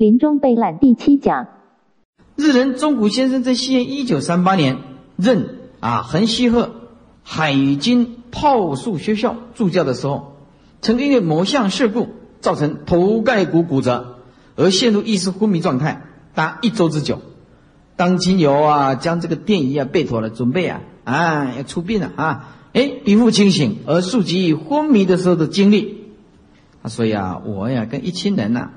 临终备览第七讲。日人中谷先生在西元一九三八年任啊横溪河海军炮术学校助教的时候，曾经因为某项事故造成头盖骨骨折，而陷入意识昏迷状态达一周之久。当亲友啊将这个电仪啊备妥了，准备啊啊要出殡了啊，哎，笔复清醒而溯及昏迷的时候的经历。他说呀，我呀跟一群人呐，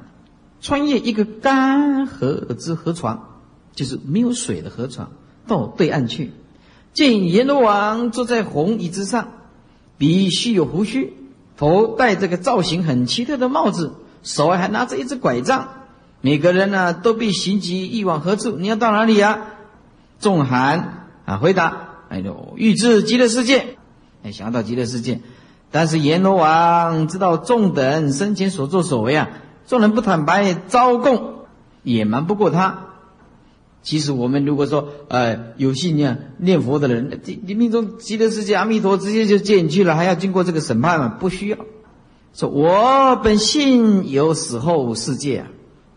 穿越一个干涸之河床。就是没有水的河床，到对岸去，见阎罗王坐在红椅子上，鼻须有胡须，头戴这个造型很奇特的帽子，手还拿着一只拐杖。每个人呢都被寻及欲往何处？你要到哪里呀？众喊啊，回答：哎呦，欲至极乐世界。哎，想到极乐世界，但是阎罗王知道众等生前所作所为啊，众人不坦白招供，也瞒不过他。其实我们如果说，呃，有信念念佛的人，你你命中极乐世界阿弥陀直接就接你去了，还要经过这个审判吗？不需要。说我本信有死后世界啊，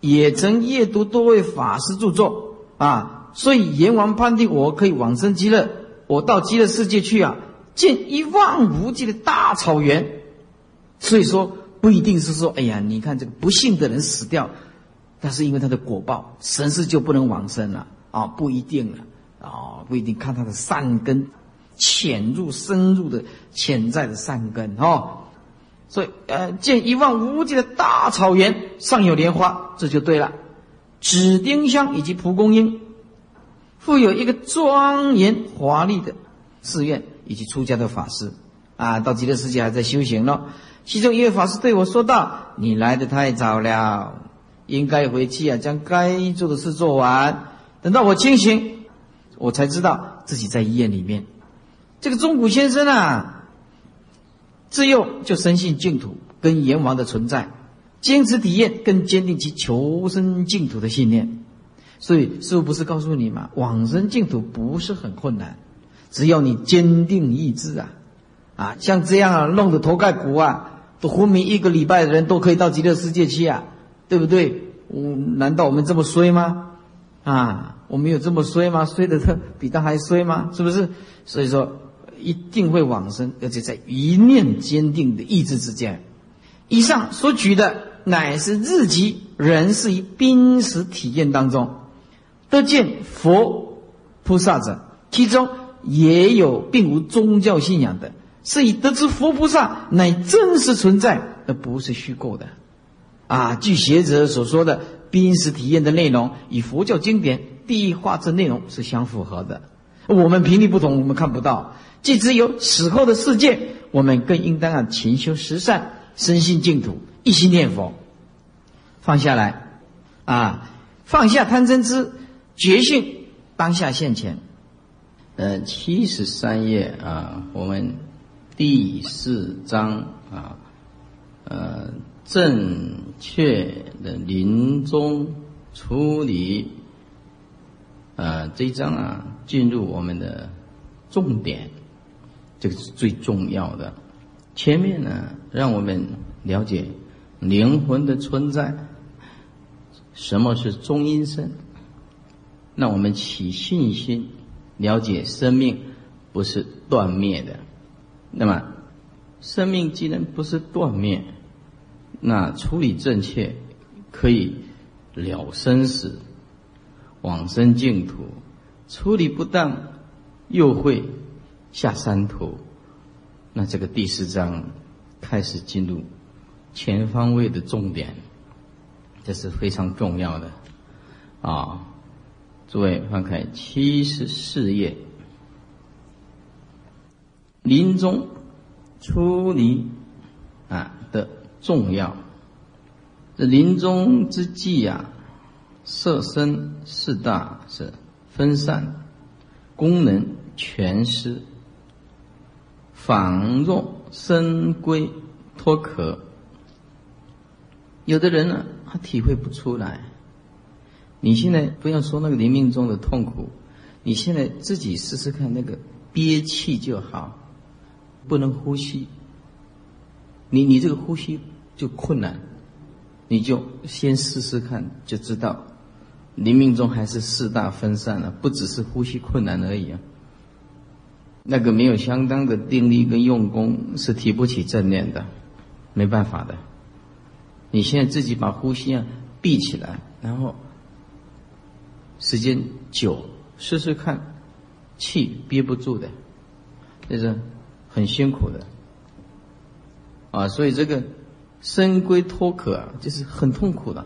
也曾阅读多位法师著作啊，所以阎王判定我可以往生极乐，我到极乐世界去啊，见一望无际的大草原。所以说不一定是说，哎呀，你看这个不幸的人死掉。那是因为他的果报，神是就不能往生了啊？不一定了啊，不一定看他的善根潜入深入的潜在的善根哦。所以呃，见一望无际的大草原上有莲花，这就对了。紫丁香以及蒲公英，富有一个庄严华丽的寺院以及出家的法师啊，到极乐世界还在修行呢。其中一位法师对我说道：“你来的太早了。”应该回去啊，将该做的事做完。等到我清醒，我才知道自己在医院里面。这个中谷先生啊，自幼就深信净土跟阎王的存在，坚持体验，更坚定其求生净土的信念。所以师父不是告诉你吗？往生净土不是很困难，只要你坚定意志啊，啊，像这样啊，弄得头盖骨啊，都昏迷一个礼拜的人都可以到极乐世界去啊。对不对？我难道我们这么衰吗？啊，我们有这么衰吗？衰的他比他还衰吗？是不是？所以说一定会往生，而且在一念坚定的意志之间。以上所举的乃是日籍人是于濒死体验当中得见佛菩萨者，其中也有并无宗教信仰的，是以得知佛菩萨乃真实存在，而不是虚构的。啊，据学者所说的濒死体验的内容，与佛教经典第一化之内容是相符合的。我们频率不同，我们看不到。既只有死后的世界，我们更应当啊勤修十善，身心净土，一心念佛，放下来，啊，放下贪嗔痴，觉性当下现前。呃，七十三页啊，我们第四章啊，呃。正确的临终处理，啊，这一章啊，进入我们的重点，这个是最重要的。前面呢，让我们了解灵魂的存在，什么是中阴身，让我们起信心，了解生命不是断灭的。那么，生命既然不是断灭，那处理正确，可以了生死，往生净土；处理不当，又会下三途。那这个第四章开始进入全方位的重点，这是非常重要的啊！诸位翻开七十四页，临终出离啊的。重要，这临终之际呀，色身四大是分散，功能全失，仿若身归脱壳。有的人呢，他体会不出来。你现在不要说那个临命中的痛苦，你现在自己试试看，那个憋气就好，不能呼吸。你你这个呼吸。就困难，你就先试试看，就知道临命中还是四大分散了，不只是呼吸困难而已啊。那个没有相当的定力跟用功，是提不起正念的，没办法的。你现在自己把呼吸啊闭起来，然后时间久试试看，气憋不住的，就是很辛苦的啊。所以这个生龟脱壳啊，就是很痛苦的。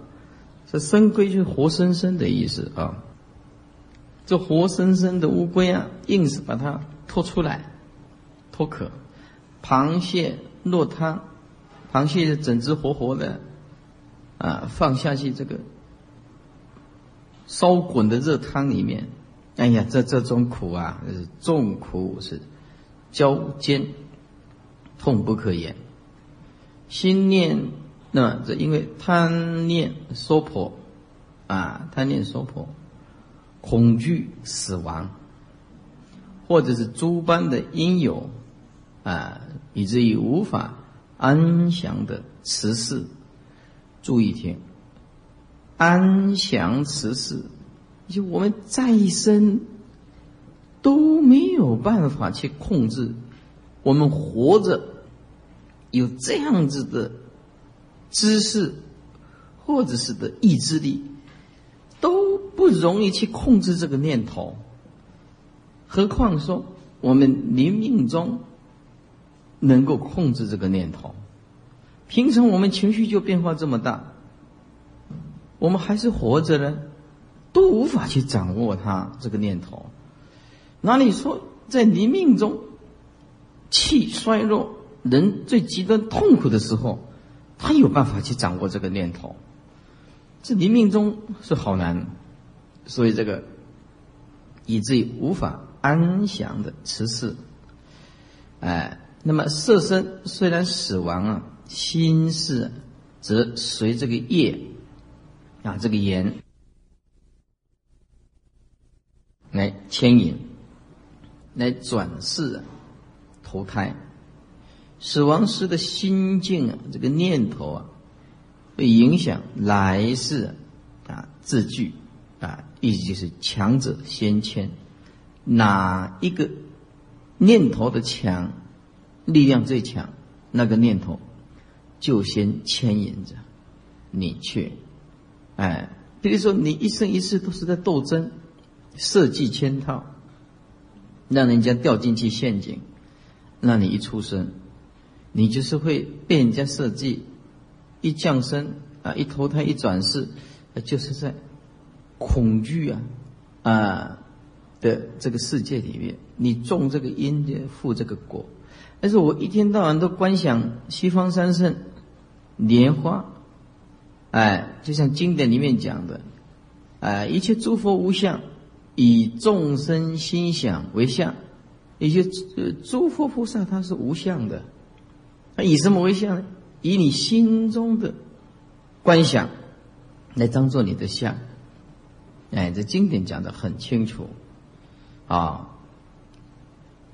这生龟就是活生生的意思啊。这活生生的乌龟啊，硬是把它拖出来，脱壳。螃蟹落汤，螃蟹整只活活的。啊，放下去这个烧滚的热汤里面，哎呀，这这种苦啊，是重苦，是焦煎，痛不可言。心念，那这因为贪念娑婆，啊，贪念娑婆，恐惧死亡，或者是诸般的因由，啊，以至于无法安详的持世。注意听，安详持世，就我们再生都没有办法去控制，我们活着有这样子的知识，或者是的意志力，都不容易去控制这个念头。何况说我们临命中能够控制这个念头？平常我们情绪就变化这么大，我们还是活着呢，都无法去掌握它这个念头。哪里说在临命中，气衰弱，人最极端痛苦的时候，他有办法去掌握这个念头？这临命中是好难，所以这个以至于无法安详的持世。哎，那么色身虽然死亡啊。心事则随这个业啊，这个缘来牵引，来转世投胎。死亡时的心境啊，这个念头啊，会影响来世啊自具啊，意思就是强者先牵，哪一个念头的强，力量最强，那个念头。就先牵引着你去，哎，比如说你一生一世都是在斗争，设计圈套，让人家掉进去陷阱，那你一出生，你就是会被人家设计，一降生啊，一投胎一转世，就是在恐惧啊啊的这个世界里面，你种这个因就负这个果。但是我一天到晚都观想西方三圣。莲花，哎，就像经典里面讲的，哎，一切诸佛无相，以众生心想为相。一些诸佛菩萨他是无相的，他以什么为相呢？以你心中的观想来当做你的相。哎，这经典讲的很清楚，啊。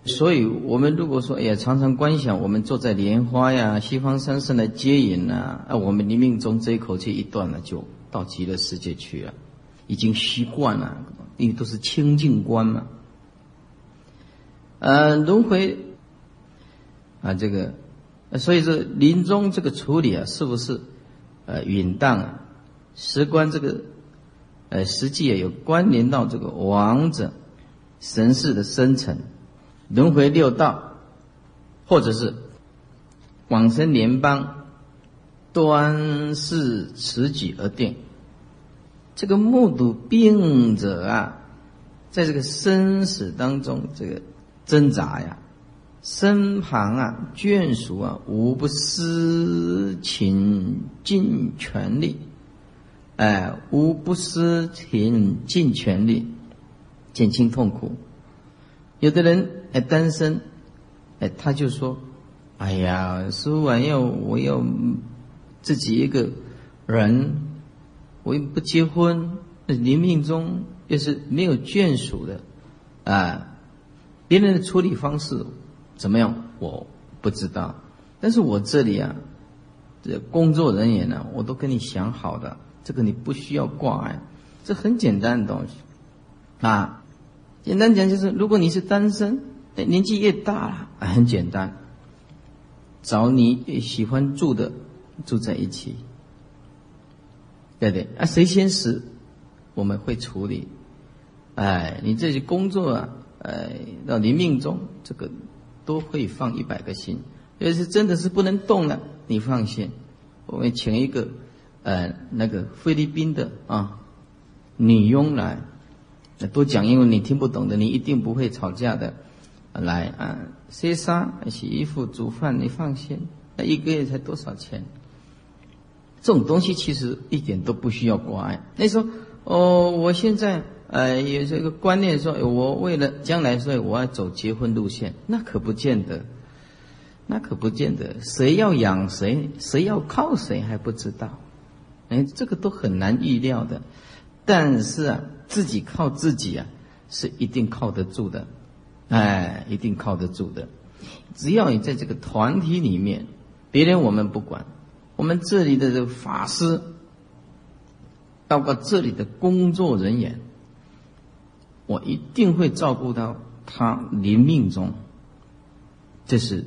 所以，我们如果说，哎呀，常常观想我们坐在莲花呀、西方三圣来接引呐，啊，我们临命中这一口气一断了，就到极乐世界去了，已经习惯了，因为都是清净观嘛。呃，轮回啊，这个，所以说临终这个处理啊，是不是呃允当啊？时观这个，呃，实际也有关联到这个王者神识的生成。轮回六道，或者是往生联邦，端视此举而定。这个目睹病者啊，在这个生死当中这个挣扎呀，身旁啊眷属啊无不施情尽全力，哎，无不施情尽全力减轻痛苦。有的人。哎，单身，哎，他就说：“哎呀，师傅啊，要我要自己一个人，我又不结婚，那临命中又是没有眷属的，啊，别人的处理方式怎么样？我不知道，但是我这里啊，这工作人员呢，我都跟你想好的，这个你不需要挂碍，这很简单的东西啊。简单讲就是，如果你是单身，年纪越大了，很简单，找你喜欢住的住在一起，对对？啊，谁先死，我们会处理。哎，你这些工作啊，哎，到你命中这个都会放一百个心。要是真的是不能动了，你放心，我们请一个呃那个菲律宾的啊女佣来。多讲英文你听不懂的，你一定不会吵架的。来啊，洗衫、洗衣服、煮饭，你放心。那一个月才多少钱？这种东西其实一点都不需要挂碍。那时候哦，我现在呃有这个观念说，我为了将来，所以我要走结婚路线，那可不见得，那可不见得。谁要养谁，谁要靠谁还不知道。哎，这个都很难预料的。但是啊。自己靠自己啊，是一定靠得住的，哎，一定靠得住的。只要你在这个团体里面，别人我们不管，我们这里的这个法师，包括这里的工作人员，我一定会照顾到他临命中，这是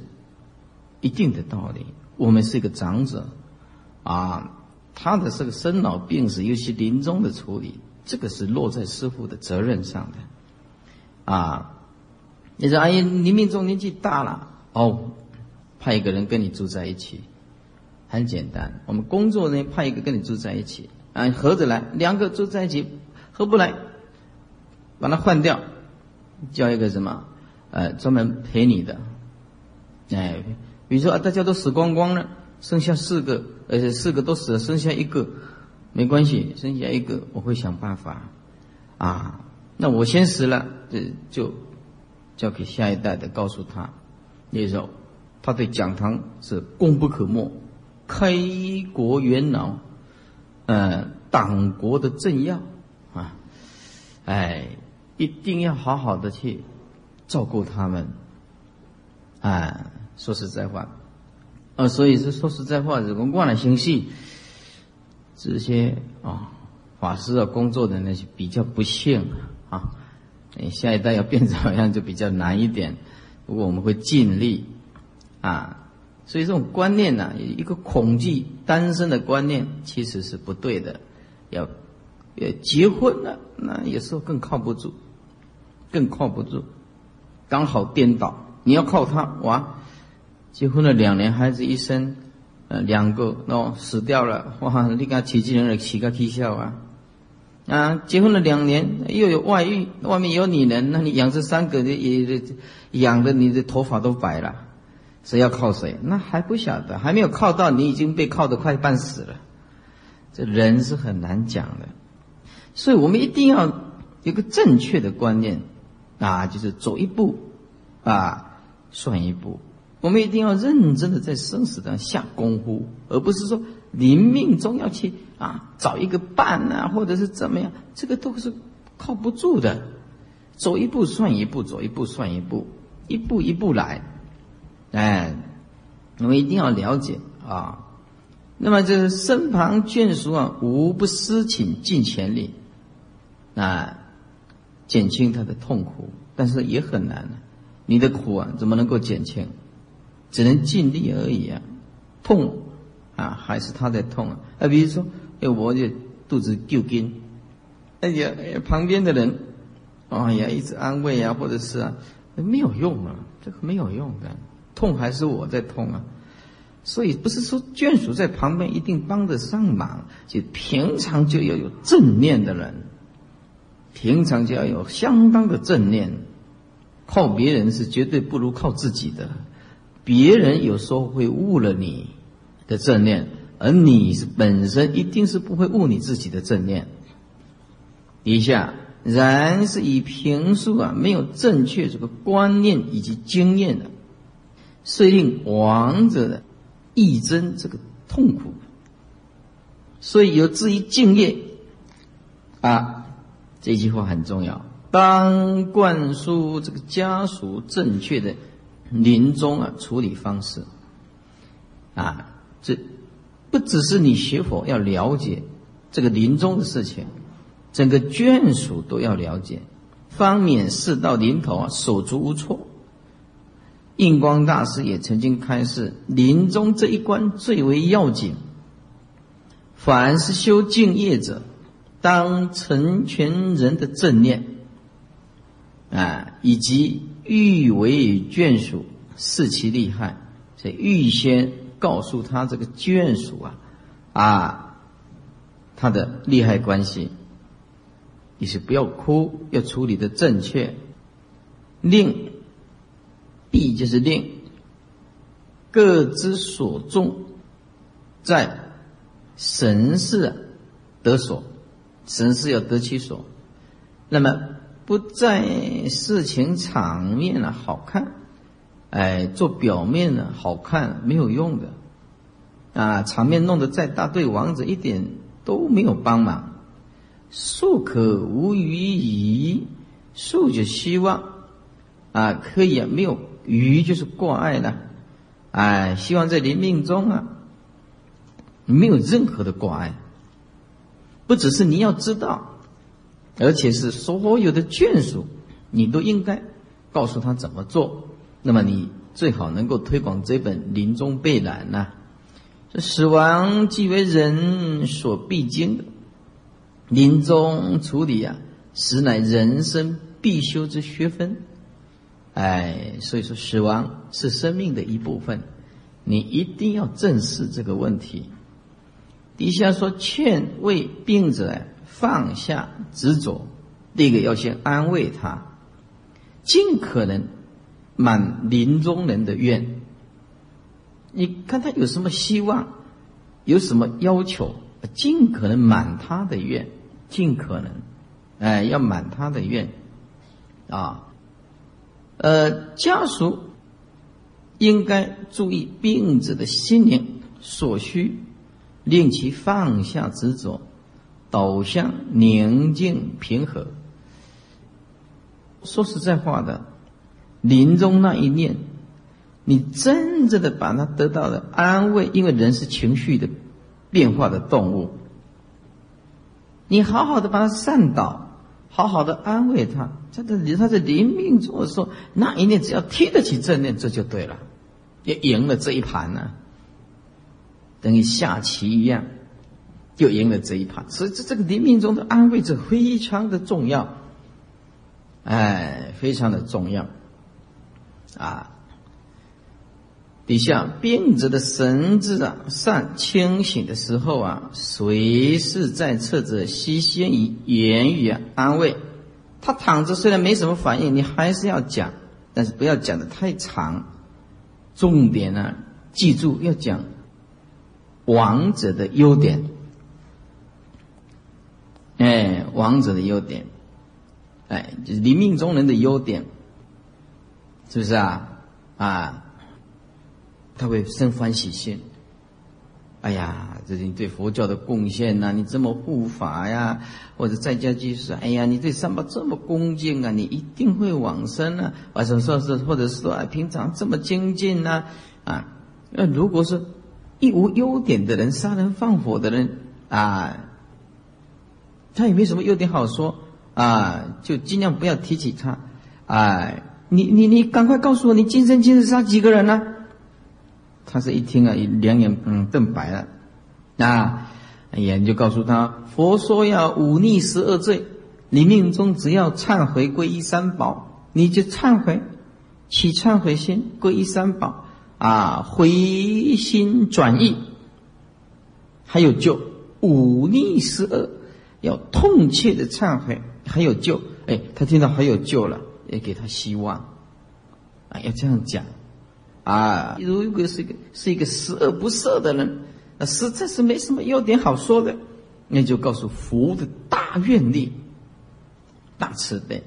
一定的道理。我们是一个长者，啊，他的这个生老病死，尤其临终的处理。这个是落在师傅的责任上的，啊，你说哎呀，你命中年纪大了，哦，派一个人跟你住在一起，很简单。我们工作人员派一个跟你住在一起，啊，合着来，两个住在一起合不来，把它换掉，叫一个什么，呃，专门陪你的，哎，比如说啊，大家都死光光了，剩下四个，而且四个都死了，剩下一个。没关系，剩下一个我会想办法，啊，那我先死了，这就交给下一代的，告诉他，那时候他对讲堂是功不可没，开国元老，呃，党国的政要啊，哎，一定要好好的去照顾他们，啊，说实在话，啊，所以是说实在话，如果忘了心系。这些啊，法师啊，工作的那些比较不幸啊，你下一代要变怎么样就比较难一点。不过我们会尽力啊，所以这种观念呢，一个恐惧单身的观念其实是不对的。要呃结婚了，那有时候更靠不住，更靠不住，刚好颠倒。你要靠他哇，结婚了两年，孩子一生。呃，两个喏死掉了，哇！你看奇迹人的起个啼笑啊！啊，结婚了两年，又有外遇，外面有女人，那你养这三个，也养的你的头发都白了，谁要靠谁？那还不晓得，还没有靠到，你已经被靠得快半死了。这人是很难讲的，所以我们一定要有个正确的观念啊，就是走一步啊，算一步。我们一定要认真的在生死上下功夫，而不是说临命中要去啊找一个伴啊，或者是怎么样，这个都是靠不住的。走一步算一步，走一步算一步，一步一步来。哎，我们一定要了解啊。那么这身旁眷属啊，无不施请尽全力啊，减轻他的痛苦，但是也很难。你的苦啊，怎么能够减轻？只能尽力而已啊，痛啊，还是他在痛啊？啊，比如说，哎，我这肚子揪筋，哎呀，旁边的人，哎呀，一直安慰啊，或者是啊，没有用啊，这个没有用的，痛还是我在痛啊。所以不是说眷属在旁边一定帮得上忙，就平常就要有正念的人，平常就要有相当的正念，靠别人是绝对不如靠自己的。别人有时候会误了你的正念，而你是本身一定是不会误你自己的正念。底下然是以平素啊没有正确这个观念以及经验的，遂令亡者的益增这个痛苦。所以有至于敬业啊，这句话很重要，当灌输这个家属正确的。临终啊，处理方式啊，这不只是你学佛要了解这个临终的事情，整个眷属都要了解，方免事到临头啊手足无措。印光大师也曾经开示，临终这一关最为要紧。凡是修净业者，当成全人的正念啊，以及欲为眷属，视其利害，所以预先告诉他这个眷属啊，啊，他的利害关系，你是不要哭，要处理的正确，令。必就是令各之所重，在神事得所，神事要得其所。那么不在事情场面呢好看，哎，做表面呢好看没有用的，啊，场面弄得再大，对王子一点都没有帮忙。术可无余矣，术就希望啊，可以，没有。愚就是挂碍了，哎，希望在临命中啊，没有任何的挂碍。不只是你要知道，而且是所有的眷属，你都应该告诉他怎么做。那么你最好能够推广这本临终备览呐。这死亡即为人所必经的临终处理啊，实乃人生必修之学分。哎，所以说死亡是生命的一部分，你一定要正视这个问题。底下说劝慰病者放下执着，第一个要先安慰他，尽可能满临终人的愿。你看他有什么希望，有什么要求，尽可能满他的愿，尽可能，哎，要满他的愿，啊。呃，家属应该注意病者的心灵所需，令其放下执着，导向宁静平和。说实在话的，临终那一念，你真正的把他得到了安慰，因为人是情绪的变化的动物，你好好的把他善导。好好的安慰他，他的他在临命终的时候，那一念只要贴得起正念，这就对了，也赢了这一盘呢。等于下棋一样，就赢了这一盘。所以这这个临命中的安慰，这非常的重要，哎，非常的重要，啊。底下病者的神智啊，善清醒的时候啊，随时在侧者悉先以言语啊安慰他。躺着虽然没什么反应，你还是要讲，但是不要讲的太长。重点呢，记住要讲王者的优点。哎，王者的优点，哎，就是临命中人的优点，是不是啊？啊。他会生欢喜心。哎呀，这是你对佛教的贡献呐！你这么护法呀，或者在家居士，哎呀，你对三宝这么恭敬啊，你一定会往生啊！或者说是，或者是说，平常这么精进呐，啊，那如果是一无优点的人，杀人放火的人啊，他也没什么优点好说啊，就尽量不要提起他。哎，你你你，赶快告诉我，你今生今世杀几个人呢？他是一听啊，两眼嗯瞪白了，啊，哎呀，你就告诉他，佛说要忤逆十二罪，你命中只要忏悔皈依三宝，你就忏悔，起忏悔心，皈依三宝，啊，回心转意，还有救。忤逆十恶，要痛切的忏悔，还有救。哎，他听到还有救了，也给他希望，啊，要这样讲。啊，如果是一个是一个十恶不赦的人，那实在是没什么优点好说的，那就告诉佛的大愿力、大慈悲。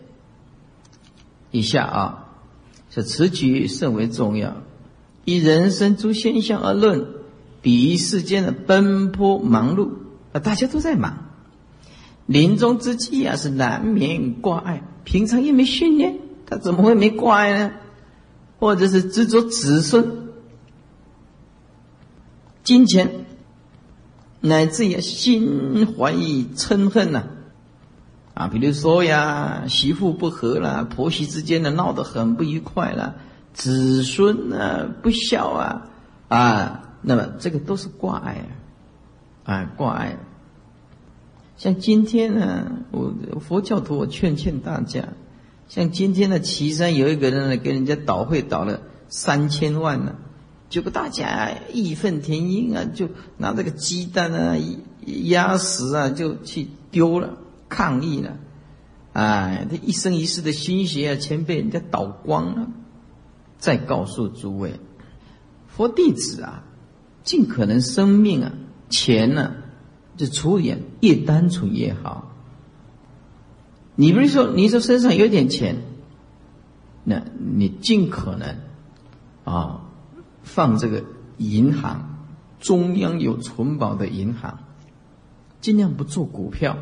以下啊，是此举甚为重要。以人生诸现象而论，比喻世间的奔波忙碌啊，大家都在忙。临终之际啊，是难免挂碍。平常也没训练，他怎么会没挂碍呢？或者是执着子孙、金钱、乃至于心怀嗔恨呐，啊，比如说呀，媳妇不和了，婆媳之间的闹得很不愉快了，子孙啊不孝啊，啊，那么这个都是挂碍啊，啊，挂碍。像今天呢，我佛教徒，我劝劝大家，像今天的岐山有一个人呢，给人家倒会倒了三千万呢。结果大家义愤填膺啊，就拿这个鸡蛋啊、鸭食啊，就去丢了，抗议了。哎，他一生一世的心血啊，全被人家倒光了。再告诉诸位，佛弟子啊，尽可能生命啊，钱呢，就处理越单纯越好。你比如说，你说身上有点钱，那你尽可能啊。放这个银行，中央有存保的银行，尽量不做股票。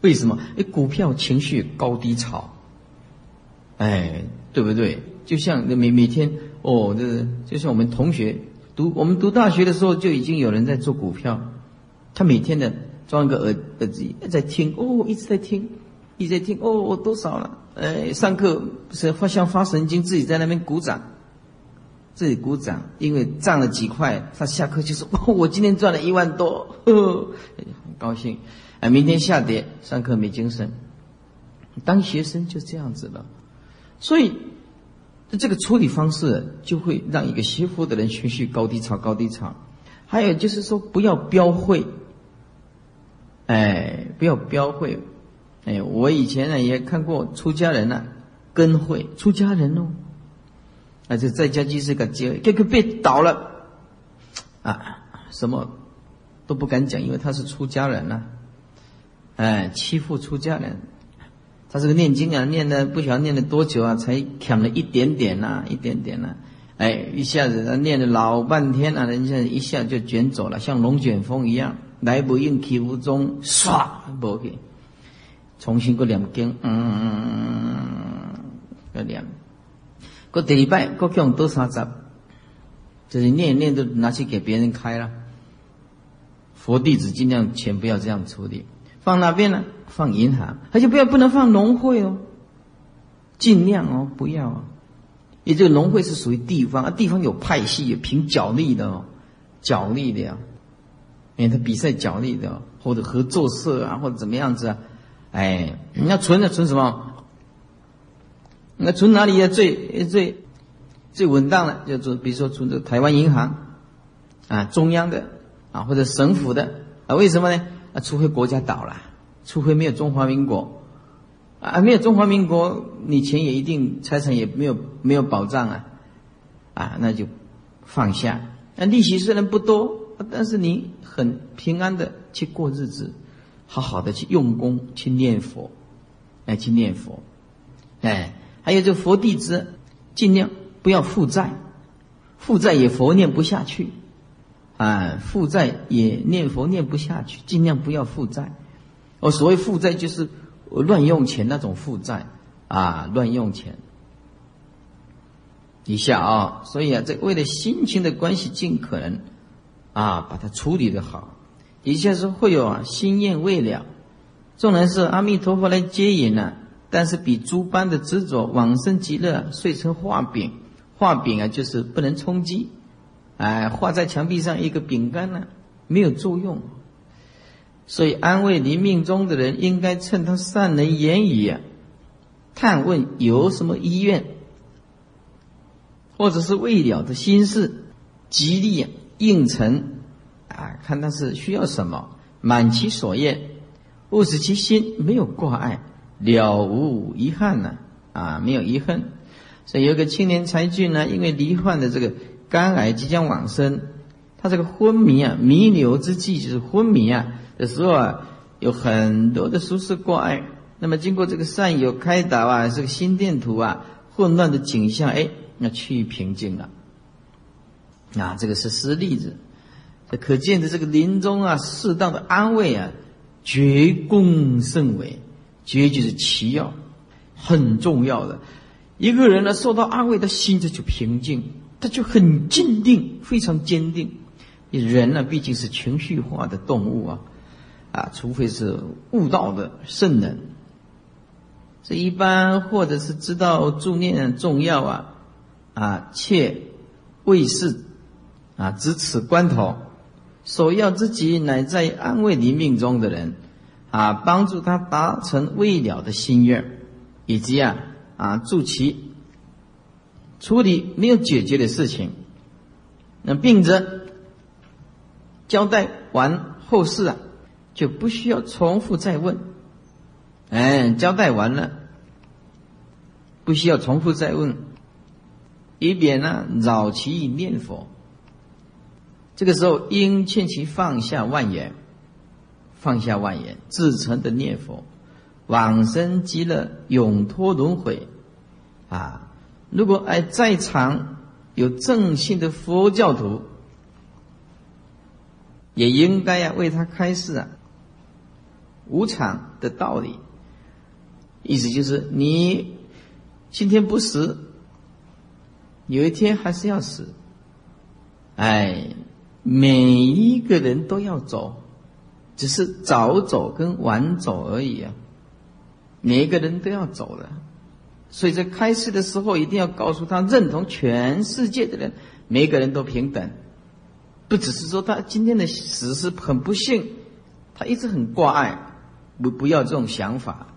为什么？哎，股票情绪高低潮，哎，对不对？就像每每天哦，这就像我们同学读我们读大学的时候，就已经有人在做股票。他每天的装一个耳耳机在听，哦，一直在听，一直在听，哦，我多少了？哎，上课是发像发神经，自己在那边鼓掌。自己鼓掌，因为涨了几块，他下课就说：“ 我今天赚了一万多，呵 呵很高兴。”哎，明天下跌，上课没精神。当学生就这样子了，所以这个处理方式就会让一个学佛的人情绪高低潮，高低潮。还有就是说，不要标会，哎，不要标会。哎，我以前呢也看过出家人呢跟会，出家人哦。而且在家就是个结，这个被倒了，啊，什么都不敢讲，因为他是出家人呐，哎，欺负出家人，他这个念经啊，念的不晓得念了多久啊，才抢了一点点呐，一点点呐，哎，一下子他念了老半天啊，人家一下就卷走了，像龙卷风一样，来不应去无踪，唰，不给，重新过两经，嗯，要两。过第二拜，过用多三十，就是念一念都拿去给别人开了。佛弟子尽量钱不要这样处理，放哪边呢？放银行，而且不要不能放农会哦，尽量哦，不要啊。也这个农会是属于地方，啊，地方有派系，有凭脚力的哦，脚力的呀，因为他比赛脚力的，或者合作社啊，或者怎么样子啊，哎，你要存的存什么？那存哪里也最最最稳当的，就是比如说存这台湾银行啊，中央的啊，或者省府的啊？为什么呢？啊，除非国家倒了，除非没有中华民国啊，没有中华民国，你钱也一定财产也没有没有保障啊啊，那就放下。那利息虽然不多，但是你很平安的去过日子，好好的去用功去念佛，来去念佛，哎。还有这佛弟子，尽量不要负债，负债也佛念不下去，啊，负债也念佛念不下去，尽量不要负债。我所谓负债就是乱用钱那种负债啊，乱用钱。一下啊，所以啊，这为了心情的关系，尽可能啊把它处理的好。底下是会有啊心愿未了，纵然是阿弥陀佛来接引呢。但是比诸般的执着往生极乐碎成画饼，画饼啊就是不能充饥，哎，画在墙壁上一个饼干呢，没有作用。所以安慰临命中的人，应该趁他善能言语，探问有什么医愿，或者是未了的心事，极力应承啊，看他是需要什么，满其所愿，勿使其心没有挂碍。了无遗憾呢，啊，没有遗恨。所以有个青年才俊呢，因为罹患的这个肝癌即将往生，他这个昏迷啊，弥留之际就是昏迷啊的时候啊，有很多的舒适挂碍。那么经过这个善友开导啊，这个心电图啊，混乱的景象哎，那趋于平静了。啊，这个是实例子，这可见的这个临终啊，适当的安慰啊，绝功甚伟。绝就是奇要，很重要的。一个人呢，受到安慰，他心就就平静，他就很坚定，非常坚定。人呢毕竟是情绪化的动物啊，啊，除非是悟道的圣人，这一般或者是知道助念重要啊，啊，切为是啊，值此关头，首要之急乃在安慰临命中的人，啊，帮助他达成未了的心愿，以及啊啊助其处理没有解决的事情，那并着。交代完后事啊，就不需要重复再问。哎，交代完了，不需要重复再问，以免呢扰其念佛。这个时候应劝其放下万言，放下万言，自诚的念佛，往生极乐，永脱轮回。啊，如果哎在场有正信的佛教徒。也应该呀为他开示啊无常的道理，意思就是你今天不死，有一天还是要死。哎，每一个人都要走，只是早走跟晚走而已啊。每一个人都要走了，所以在开示的时候一定要告诉他，认同全世界的人，每个人都平等。不只是说他今天的死是很不幸，他一直很挂碍，不不要这种想法，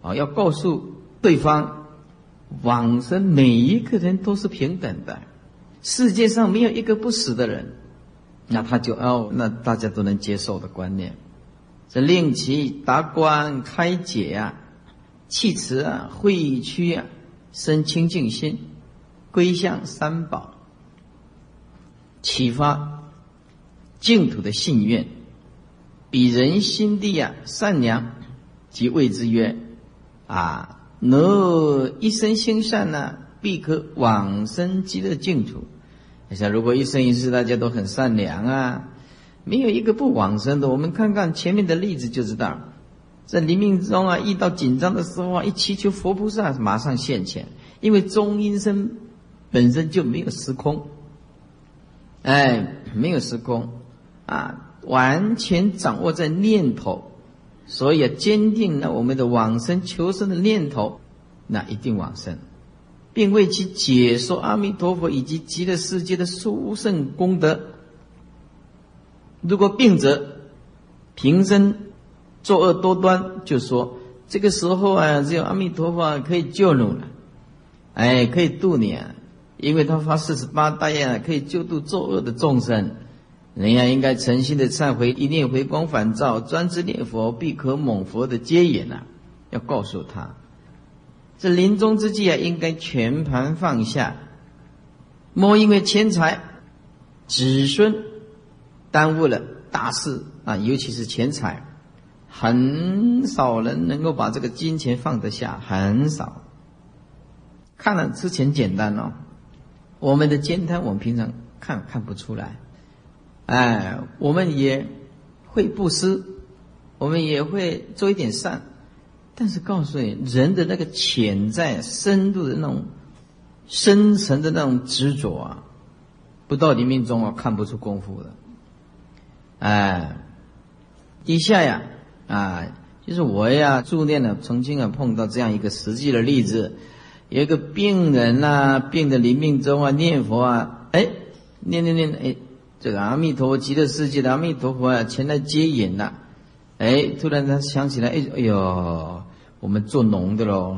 啊，要告诉对方，往生每一个人都是平等的，世界上没有一个不死的人，那他就哦，那大家都能接受的观念，这令其达观开解啊，弃持啊，会屈啊，生清净心，归向三宝。启发净土的信愿，彼人心地啊善良，即谓之曰：啊，若一生心善呢，必可往生极乐净土。你想，如果一生一世大家都很善良啊，没有一个不往生的。我们看看前面的例子就知道，在临命中啊，遇到紧张的时候啊，一祈求佛菩萨马上现前，因为中阴身本身就没有时空。哎，没有时空，啊，完全掌握在念头，所以啊坚定了我们的往生求生的念头，那一定往生，并为其解说阿弥陀佛以及极乐世界的殊胜功德。如果病者平生作恶多端，就说这个时候啊，只有阿弥陀佛可以救你了，哎，可以度你啊。因为他发四十八大愿啊可以救度作恶的众生，人家应该诚心的忏悔，一念回光返照，专知念佛，必可蒙佛的接引呐。要告诉他，这临终之际啊，应该全盘放下，莫因为钱财、子孙耽误了大事啊，尤其是钱财，很少人能够把这个金钱放得下，很少。看了之前简单哦。我们的兼贪，我们平常看看不出来，哎，我们也会布施，我们也会做一点善，但是告诉你，人的那个潜在深度的那种深层的那种执着啊，不到你命中啊，看不出功夫的。哎，底下呀，啊，就是我呀，助念呢，曾经啊碰到这样一个实际的例子。有一个病人呐，病的临命中啊，念佛啊，哎，念念念，哎，这个阿弥陀佛极乐世界的阿弥陀佛啊，前来接引了，哎，突然他想起来，哎，哎呦，我们做农的喽，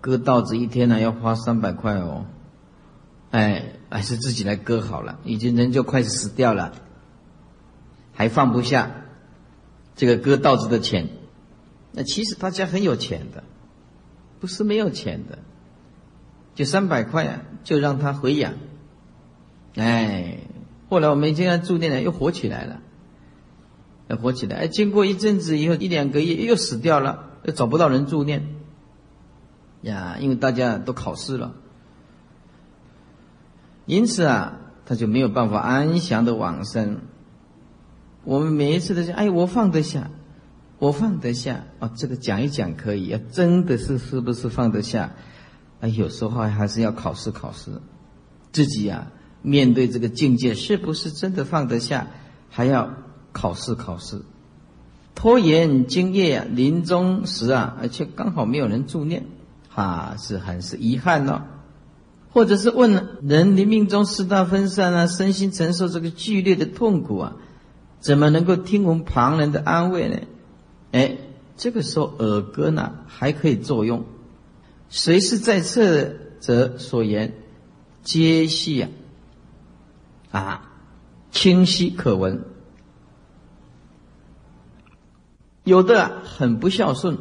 割稻子一天呢要花三百块哦，哎，还是自己来割好了，已经人就快死掉了，还放不下这个割稻子的钱，那其实他家很有钱的。不是没有钱的，就三百块啊，就让他回养。哎，后来我们现在住店呢，又活起来了，又活起来。哎，经过一阵子以后，一两个月又死掉了，又找不到人住念。呀，因为大家都考试了，因此啊，他就没有办法安详的往生。我们每一次都是，哎，我放得下。我放得下啊，这个讲一讲可以啊，真的是是不是放得下？啊，有时候还是要考试考试，自己啊面对这个境界，是不是真的放得下？还要考试考试，拖延今夜啊，临终时啊，而且刚好没有人助念，啊，是很是遗憾哦。或者是问人临命中四大分散啊，身心承受这个剧烈的痛苦啊，怎么能够听闻旁人的安慰呢？哎，这个时候耳根呢还可以作用。谁是在侧者所言，皆系啊，啊，清晰可闻。有的很不孝顺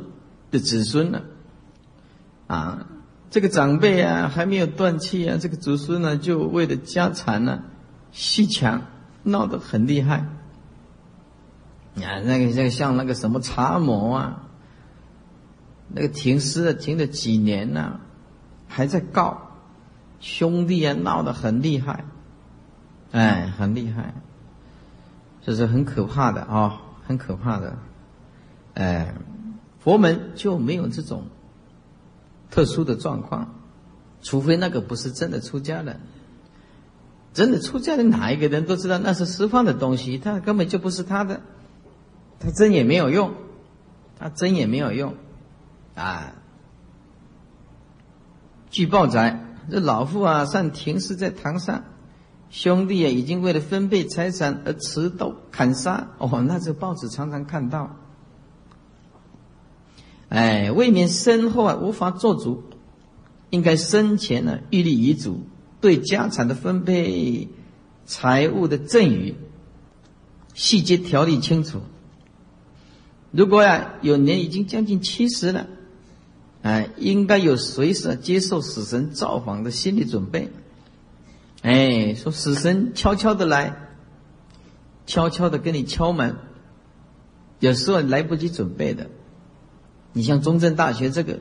的子孙呢，啊。这个长辈啊，还没有断气啊，这个子孙呢，就为了家产呢，戏强，闹得很厉害。啊，那个那个像那个什么查某啊，那个停尸了，停了几年呢，还在告兄弟啊，闹得很厉害，哎，很厉害，这是很可怕的啊，很可怕的，哎，佛门就没有这种。特殊的状况，除非那个不是真的出家人，真的出家人哪一个人都知道那是十方的东西，他根本就不是他的，他真也没有用，他真也没有用，啊！据报载，这老妇啊上停尸在堂上，兄弟啊已经为了分配财产而持刀砍杀，哦，那这报纸常常看到。哎，未免身后啊无法做主，应该生前呢预立遗嘱，对家产的分配、财物的赠与细节条理清楚。如果呀有年已经将近七十了，哎，应该有随时接受死神造访的心理准备。哎，说死神悄悄的来，悄悄的跟你敲门，有时候来不及准备的。你像中正大学这个，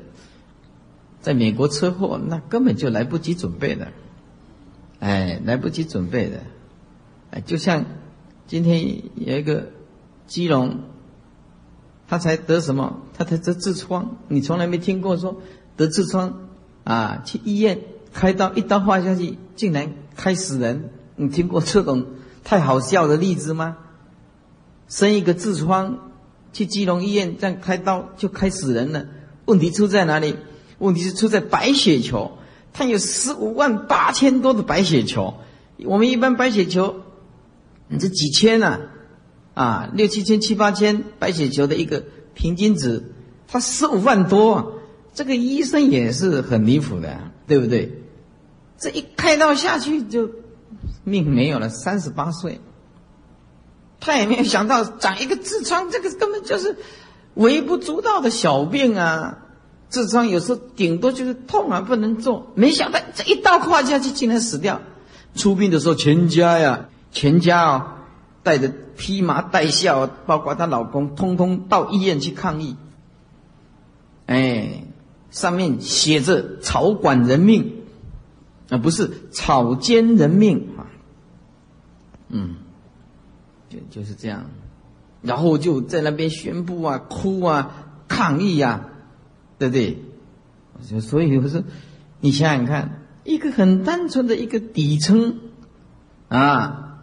在美国车祸，那根本就来不及准备的，哎，来不及准备的，哎，就像今天有一个基隆，他才得什么？他才得痔疮，你从来没听过说得痔疮啊？去医院开刀，一刀划下去，竟然开死人？你听过这种太好笑的例子吗？生一个痔疮。去基隆医院这样开刀就开死人了，问题出在哪里？问题是出在白血球，它有十五万八千多的白血球。我们一般白血球，你这几千呢？啊，六七千、七八千白血球的一个平均值，它十五万多，这个医生也是很离谱的，对不对？这一开刀下去就命没有了，三十八岁。他也没有想到长一个痔疮，这个根本就是微不足道的小病啊！痔疮有时候顶多就是痛啊，不能做。没想到这一刀划下去，竟然死掉。出殡的时候，全家呀，全家哦，带着披麻戴孝，包括她老公，通通到医院去抗议。哎，上面写着“草管人命”，啊，不是“草菅人命”啊，嗯。就是这样，然后就在那边宣布啊、哭啊、抗议呀，对不对？所以我说，你想想看，一个很单纯的一个底层啊，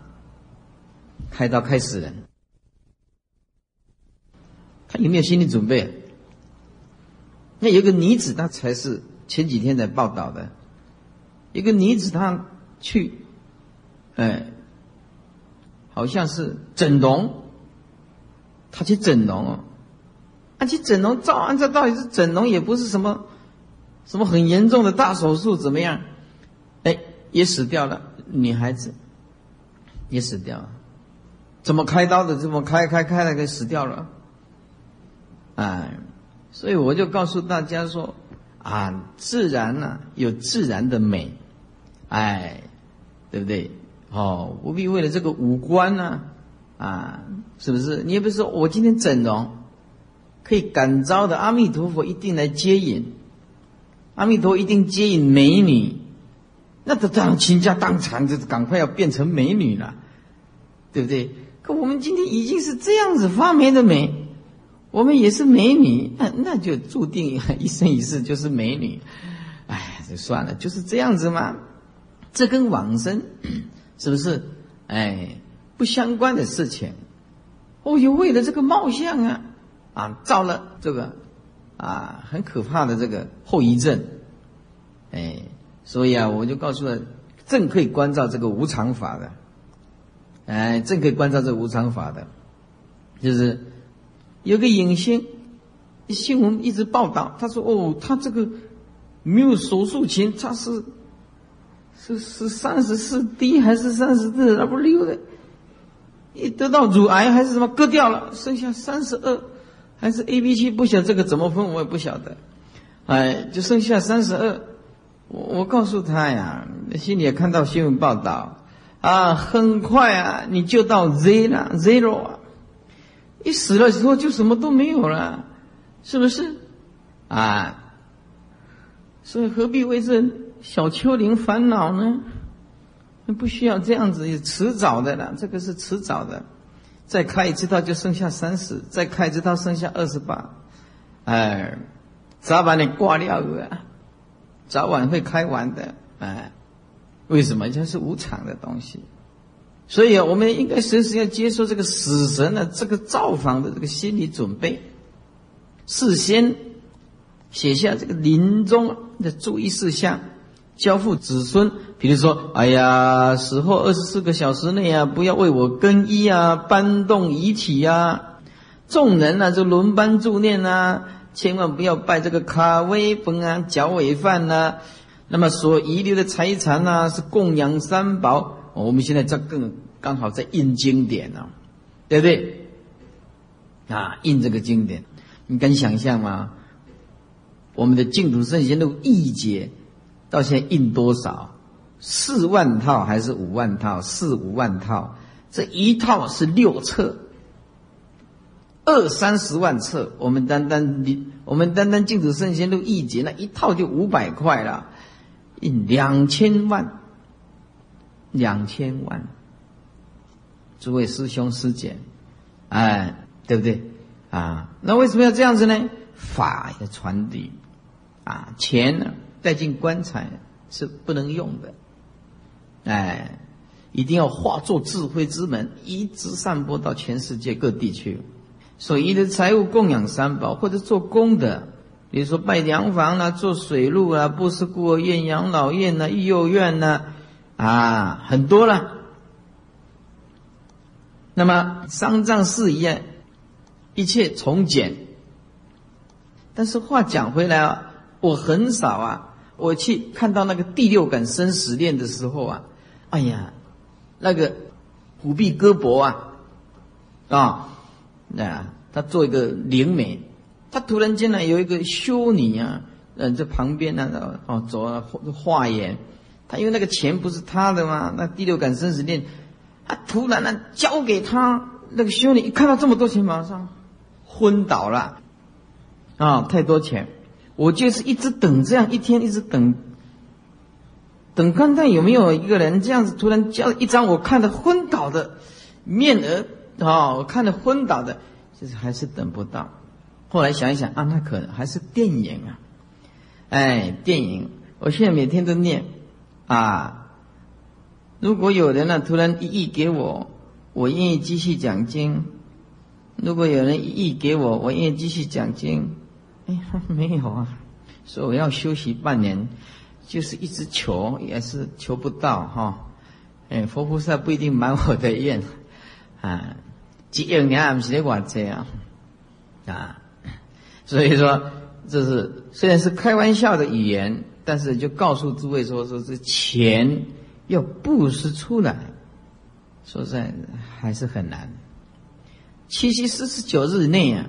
开刀开死人，他有没有心理准备？那有个女子，她才是前几天才报道的，一个女子她去，哎。好像是整容，他去整容哦，他去整容，照按照道理是整容，也不是什么什么很严重的大手术，怎么样？哎，也死掉了，女孩子也死掉了，怎么开刀的？这么开开开了，给死掉了。哎，所以我就告诉大家说啊，自然呢有自然的美，哎，对不对？哦，不必为了这个五官呢，啊，是不是？你也不是说我今天整容，可以感召的阿弥陀佛一定来接引，阿弥陀一定接引美女，那他当然倾家荡产，就赶快要变成美女了，对不对？可我们今天已经是这样子发霉的美，我们也是美女，那那就注定一生一世就是美女，哎，就算了，就是这样子嘛。这跟往生是不是？哎，不相关的事情。哦哟，为了这个貌相啊，啊，造了这个啊很可怕的这个后遗症。哎，所以啊，我就告诉了，正可以关照这个无常法的。哎，正可以关照这无常法的，就是有个影星，新闻一直报道，他说：“哦，他这个没有手术前，他是是是三十四 D 还是三十四 W 的？一得到乳癌还是什么割掉了，剩下三十二还是 A、B、C，不晓得这个怎么分，我也不晓得。哎，就剩下三十二。我我告诉他呀，心里也看到新闻报道。”啊，很快啊，你就到 Z 了，zero 啊！一死了之后就什么都没有了，是不是？啊，所以何必为这小丘陵烦恼呢？不需要这样子，也迟早的了，这个是迟早的。再开一次刀就剩下三十，再开一次刀剩下二十八，哎，早把你挂掉啊，早晚会开完的，哎。为什么？这是无常的东西，所以啊，我们应该随时要接受这个死神的这个造访的这个心理准备，事先写下这个临终的注意事项，交付子孙。比如说，哎呀，死后二十四个小时内啊，不要为我更衣啊，搬动遗体呀，众人呢就轮班助念啊，千万不要拜这个卡威崩啊，脚尾饭呐。那么所遗留的财产呢，是供养三宝。我们现在在更刚好在印经典呢，对不对？啊，印这个经典，你敢想象吗？我们的净土圣贤录译解到现在印多少？四万套还是五万套？四五万套，这一套是六册，二三十万册。我们单单你，我们单单净土圣贤录一节那一套就五百块了。印两千万，两千万，诸位师兄师姐，哎，对不对？啊，那为什么要这样子呢？法要传递，啊，钱呢带进棺材是不能用的，哎，一定要化作智慧之门，一直散播到全世界各地去。所以的财物供养三宝，或者做功德。比如说拜良房啦，做水路啊，布施孤儿院、养老院呐、育幼院呐，啊，很多了。那么丧葬事一样，一切从简。但是话讲回来啊，我很少啊，我去看到那个第六感生死恋的时候啊，哎呀，那个虎臂胳膊啊，啊，那他做一个灵媒。他突然间呢，有一个修女啊，嗯，在旁边呢，哦，走啊，化缘。他因为那个钱不是他的嘛，那第六感生死恋，他突然呢交给他那个修女，一看到这么多钱，马上昏倒了。啊，太多钱，我就是一直等，这样一天一直等，等看看有没有一个人这样子突然交一张我看的昏倒的面额啊，我看的昏倒的，就是还是等不到。后来想一想啊，那可能还是电影啊，哎，电影，我现在每天都念啊。如果有人呢突然一亿给我，我愿意继续讲经；如果有人一亿给我，我愿意继续讲经。哎，没有啊，说我要休息半年，就是一直求，也是求不到哈。哎，佛菩萨不一定满我的愿啊，一亿年不是在话这样啊。所以说，这是虽然是开玩笑的语言，但是就告诉诸位说，说这钱要布施出来，说实在还是很难。七七四十九日内啊，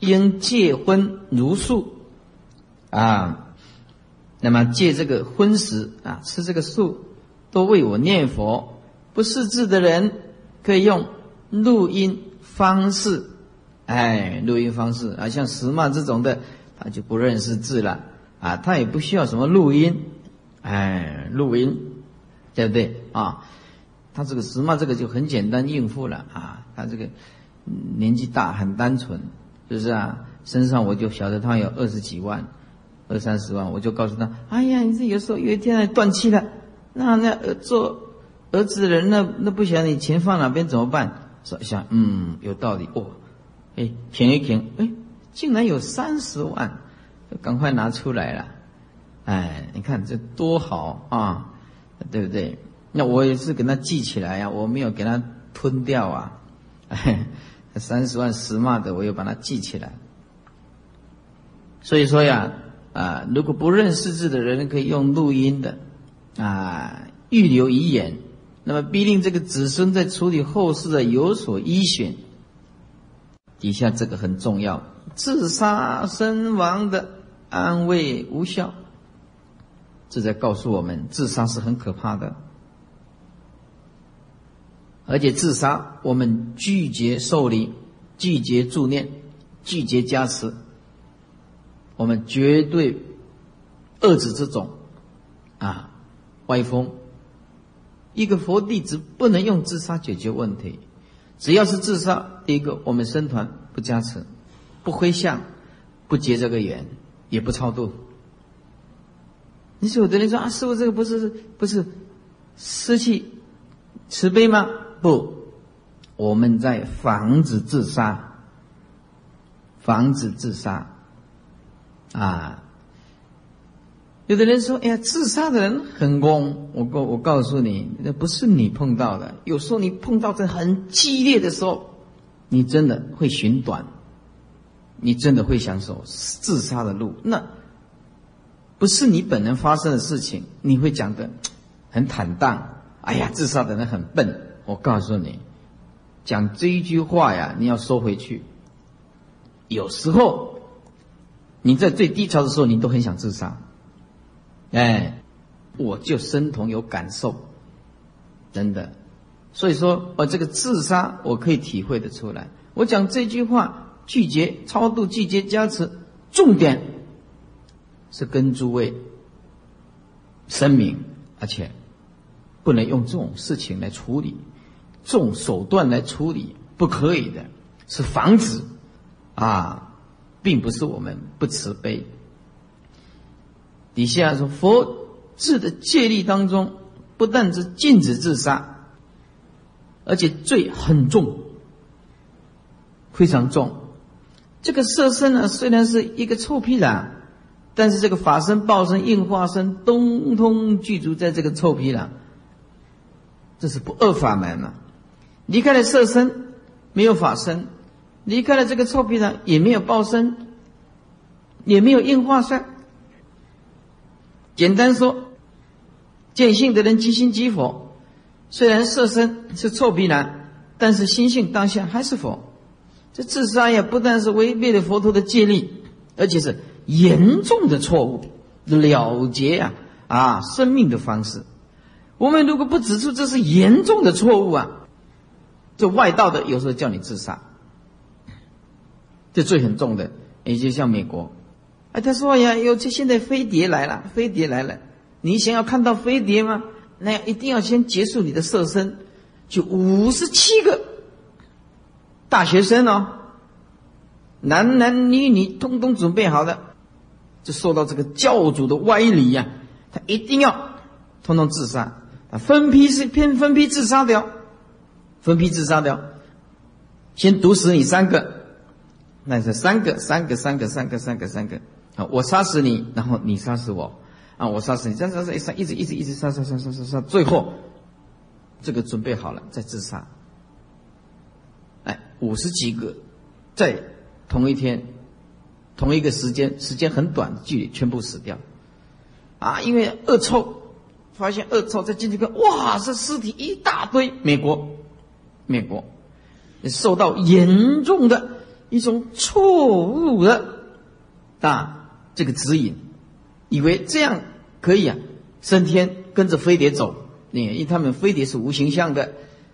应戒荤如素啊，那么戒这个荤食啊，吃这个素，都为我念佛。不识字的人可以用录音方式。哎，录音方式啊，像石骂这种的，他就不认识字了啊，他也不需要什么录音，哎，录音，对不对啊？他这个石骂这个就很简单应付了啊，他这个年纪大，很单纯，是不是啊？身上我就晓得他有二十几万，二三十万，我就告诉他，哎呀，你这有时候有一天断气了，那那做儿子的人，那那不晓得你钱放哪边怎么办？说想，嗯，有道理哦。哎，填一填，哎，竟然有三十万，赶快拿出来了。哎，你看这多好啊，对不对？那我也是给他记起来呀，我没有给他吞掉啊。三十万十码的，我又把它记起来。所以说呀，啊，如果不认识字的人，可以用录音的，啊，预留遗言，那么必定这个子孙在处理后事的有所依循。底下这个很重要，自杀身亡的安慰无效，这在告诉我们，自杀是很可怕的。而且自杀，我们拒绝受礼，拒绝助念，拒绝加持，我们绝对遏制这种啊歪风。一个佛弟子不能用自杀解决问题，只要是自杀，第一个我们僧团不加持，不回向，不结这个缘，也不超度。你说有的人说啊，师傅这个不是不是失去慈悲吗？不，我们在防止自杀，防止自杀，啊！有的人说：“哎呀，自杀的人很功。”我告我告诉你，那不是你碰到的。有时候你碰到这很激烈的时候，你真的会寻短，你真的会想走自杀的路。那不是你本人发生的事情，你会讲的很坦荡。哎呀，自杀的人很笨。我告诉你，讲这一句话呀，你要收回去。有时候你在最低潮的时候，你都很想自杀。哎，我就身同有感受，真的。所以说，我这个自杀，我可以体会的出来。我讲这句话，拒绝超度，拒绝加持，重点是跟诸位声明，而且不能用这种事情来处理。这种手段来处理不可以的，是防止啊，并不是我们不慈悲。底下说佛治的戒律当中，不但是禁止自杀，而且罪很重，非常重。这个色身呢，虽然是一个臭皮囊，但是这个法身、报身、应化身，通通具足在这个臭皮囊，这是不二法门嘛。离开了色身，没有法身；离开了这个臭皮囊，也没有报身，也没有应化身。简单说，见性的人即心即佛。虽然色身是臭皮囊，但是心性当下还是佛。这自杀也不但是违背了佛陀的戒律，而且是严重的错误，了结啊啊生命的方式。我们如果不指出这是严重的错误啊！这外道的有时候叫你自杀，这罪很重的。也就像美国，哎，他说呀，有这现在飞碟来了，飞碟来了，你想要看到飞碟吗？那一定要先结束你的色身，就五十七个大学生哦，男男女女通通准备好的，就受到这个教主的歪理呀，他一定要通通自杀，啊，分批是偏分批自杀的哦。分批自杀掉，先毒死你三个，那是三个，三个，三个，三个，三个，三个。啊，我杀死你，然后你杀死我，啊，我杀死你，杀杀杀，一杀，一直一直一直杀杀杀杀杀杀，最后这个准备好了再自杀。哎，五十几个，在同一天，同一个时间，时间很短距离，全部死掉。啊，因为恶臭，发现恶臭，再进去看，哇，这尸体一大堆，美国。美国受到严重的一种错误的啊这个指引，以为这样可以啊升天跟着飞碟走，因为他们飞碟是无形象的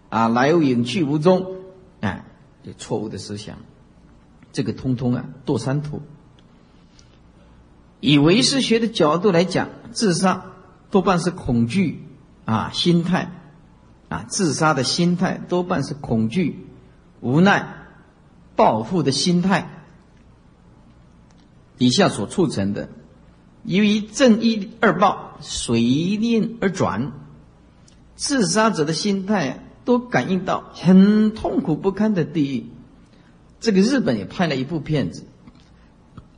啊来无影去无踪，哎，这错误的思想，这个通通啊堕三途。以唯识学的角度来讲，自杀多半是恐惧啊心态。啊，自杀的心态多半是恐惧、无奈、报复的心态。以下所促成的，由于正一二报随念而转，自杀者的心态都感应到很痛苦不堪的地狱。这个日本也拍了一部片子，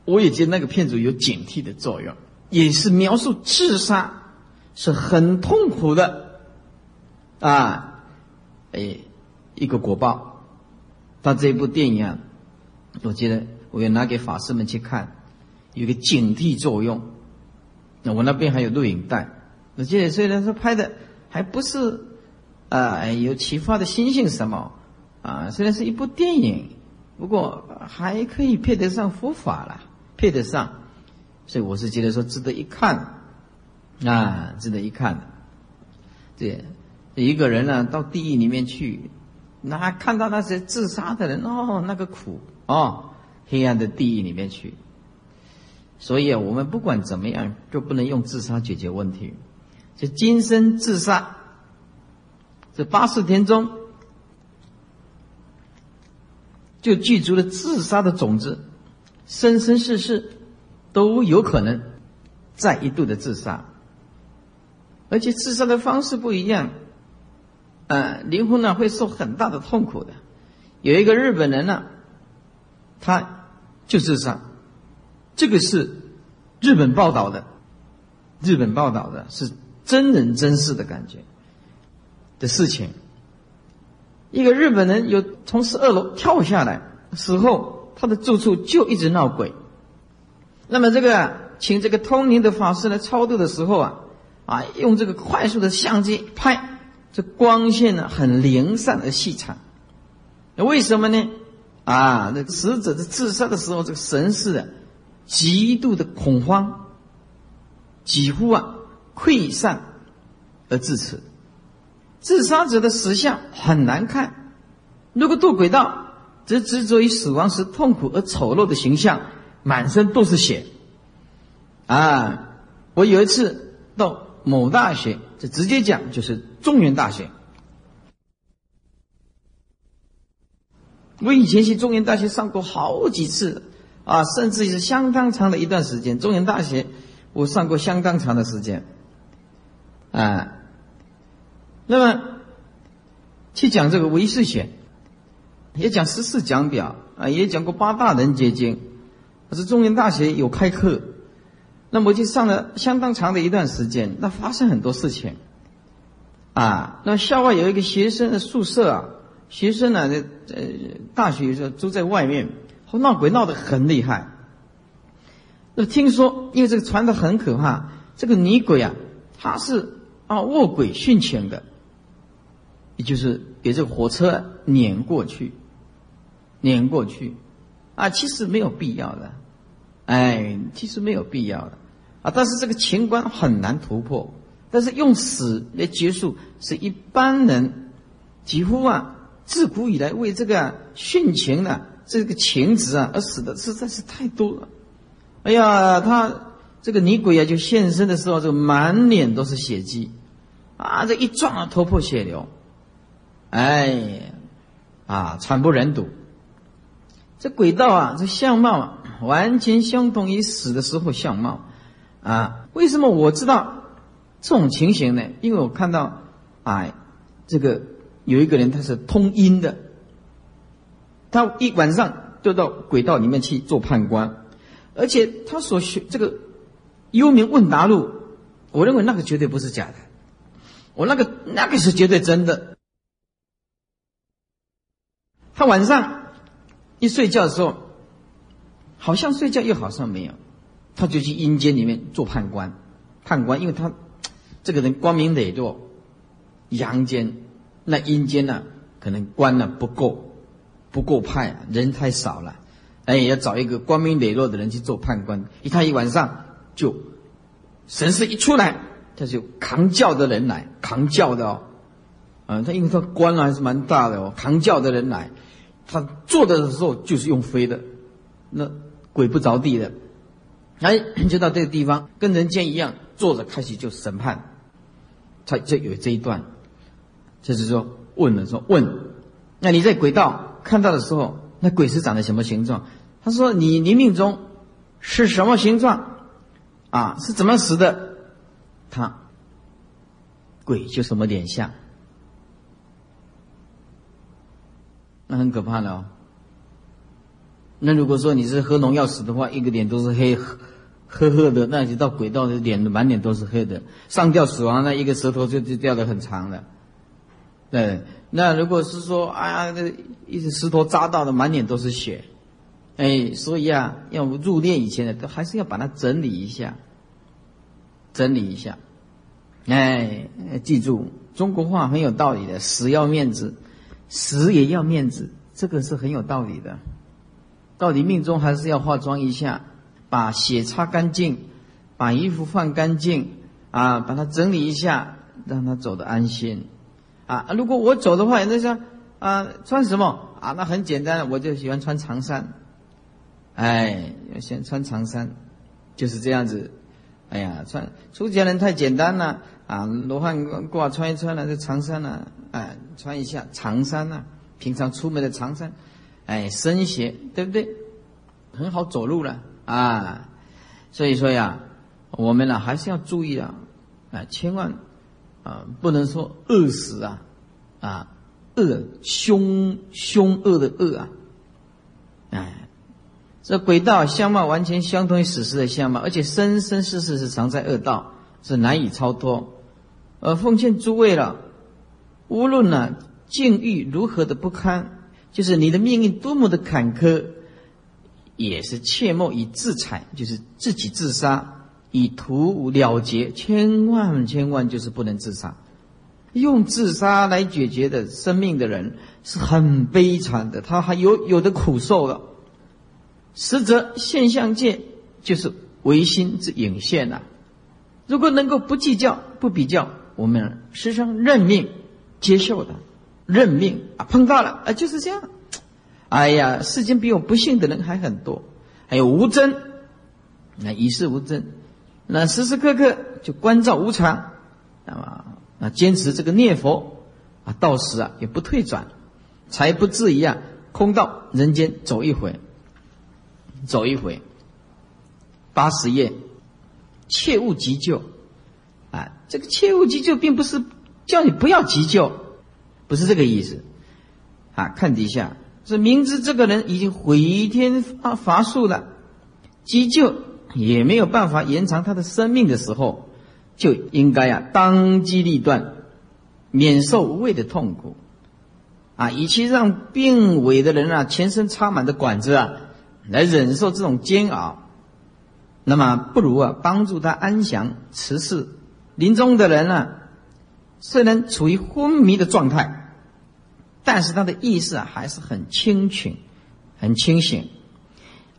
我也觉得那个片子有警惕的作用，也是描述自杀是很痛苦的啊，哎，一个国报。他这部电影啊，我觉得我要拿给法师们去看，有个警惕作用。那我那边还有录影带，我记得虽然说拍的还不是啊有启发的心性什么啊，虽然是一部电影。不过还可以配得上佛法了，配得上，所以我是觉得说值得一看，啊，值得一看。对一个人呢到地狱里面去，那看到那些自杀的人哦，那个苦哦，黑暗的地狱里面去。所以啊，我们不管怎么样，就不能用自杀解决问题。就今生自杀，这八四天中。就具足了自杀的种子，生生世世都有可能再一度的自杀，而且自杀的方式不一样，呃，灵魂呢会受很大的痛苦的。有一个日本人呢，他就自杀，这个是日本报道的，日本报道的是真人真事的感觉的事情。一个日本人有从十二楼跳下来，死后他的住处就一直闹鬼。那么这个请这个通灵的法师来超度的时候啊，啊，用这个快速的相机拍，这光线呢很零散而细长。那为什么呢？啊，那个死者在自杀的时候，这个神识啊，极度的恐慌，几乎啊溃散而致死。自杀者的死相很难看，如果渡轨道，则执着于死亡时痛苦而丑陋的形象，满身都是血。啊，我有一次到某大学，就直接讲就是中原大学。我以前去中原大学上过好几次，啊，甚至是相当长的一段时间。中原大学我上过相当长的时间，啊。那么，去讲这个唯识学，也讲十四讲表啊，也讲过八大人结经，可是中原大学有开课，那么就上了相当长的一段时间，那发生很多事情，啊，那校外有一个学生的宿舍啊，学生呢在呃大学时候住在外面，闹鬼闹得很厉害，那听说因为这个传的很可怕，这个女鬼啊，她是啊卧轨殉情的。也就是给这个火车碾过去，碾过去，啊，其实没有必要的，哎，其实没有必要的，啊，但是这个情关很难突破，但是用死来结束，是一般人几乎啊，自古以来为这个殉情的这个情执啊而死的实在是太多了，哎呀，他这个女鬼啊就现身的时候，这个满脸都是血迹，啊，这一撞啊头破血流。哎，啊，惨不忍睹。这鬼道啊，这相貌啊，完全相同于死的时候相貌啊。为什么我知道这种情形呢？因为我看到，哎，这个有一个人他是通阴的，他一晚上就到鬼道里面去做判官，而且他所学这个幽冥问答录，我认为那个绝对不是假的，我那个那个是绝对真的。他晚上一睡觉的时候，好像睡觉又好像没有，他就去阴间里面做判官。判官，因为他这个人光明磊落，阳间那阴间呢，可能官呢不够，不够派，人太少了。哎，要找一个光明磊落的人去做判官。一看一晚上，就神识一出来，他就扛轿的人来，扛轿的哦。啊，他因为他官还是蛮大的哦，扛轿的人来。他坐的时候就是用飞的，那鬼不着地的，哎，就到这个地方跟人间一样坐着，开始就审判。他就有这一段，就是说问了说问，那你在轨道看到的时候，那鬼是长得什么形状？他说你你命中是什么形状？啊，是怎么死的？他鬼就什么脸相，那很可怕的哦。那如果说你是喝农药死的话，一个脸都是黑，呵呵的，那就到鬼道的脸满脸都是黑的。上吊死亡，那一个舌头就就掉的很长了。对，那如果是说，哎呀，这一直石头扎到的，满脸都是血，哎，所以啊，要入殓以前呢，都还是要把它整理一下，整理一下。哎，记住，中国话很有道理的，死要面子，死也要面子，这个是很有道理的。到底命中还是要化妆一下，把血擦干净，把衣服换干净，啊，把它整理一下，让他走得安心。啊，如果我走的话，人家说啊，穿什么啊？那很简单，我就喜欢穿长衫。哎，先穿长衫，就是这样子。哎呀，穿出家人太简单了啊！罗汉褂穿一穿了，这长衫呢，哎，穿一下长衫呢，平常出门的长衫，哎，深鞋，对不对？很好走路了啊！所以说呀，我们呢还是要注意啊，啊，千万。啊，不能说饿死啊，啊，恶凶凶恶的恶啊，哎，这鬼道相貌完全相同于死尸的相貌，而且生生世世是藏在恶道，是难以超脱。呃，奉劝诸位了，无论呢境遇如何的不堪，就是你的命运多么的坎坷，也是切莫以自残，就是自己自杀。以图了结，千万千万就是不能自杀。用自杀来解决的生命的人是很悲惨的，他还有有的苦受了。实则现象界就是唯心之影现呐。如果能够不计较、不比较，我们师生认命接受的，认命啊，碰到了啊，就是这样。哎呀，世间比我不幸的人还很多，还有无争，那与世无争。那时时刻刻就关照无常，那么那坚持这个念佛啊，到时啊也不退转，才不至于啊空到人间走一回，走一回。八十页，切勿急救啊！这个切勿急救，并不是叫你不要急救，不是这个意思啊。看底下是明知这个人已经毁天乏乏术了，急救。也没有办法延长他的生命的时候，就应该啊当机立断，免受无谓的痛苦，啊，与其让病危的人啊全身插满的管子啊来忍受这种煎熬，那么不如啊帮助他安详辞世。临终的人呢，虽然处于昏迷的状态，但是他的意识啊还是很清醒，很清醒。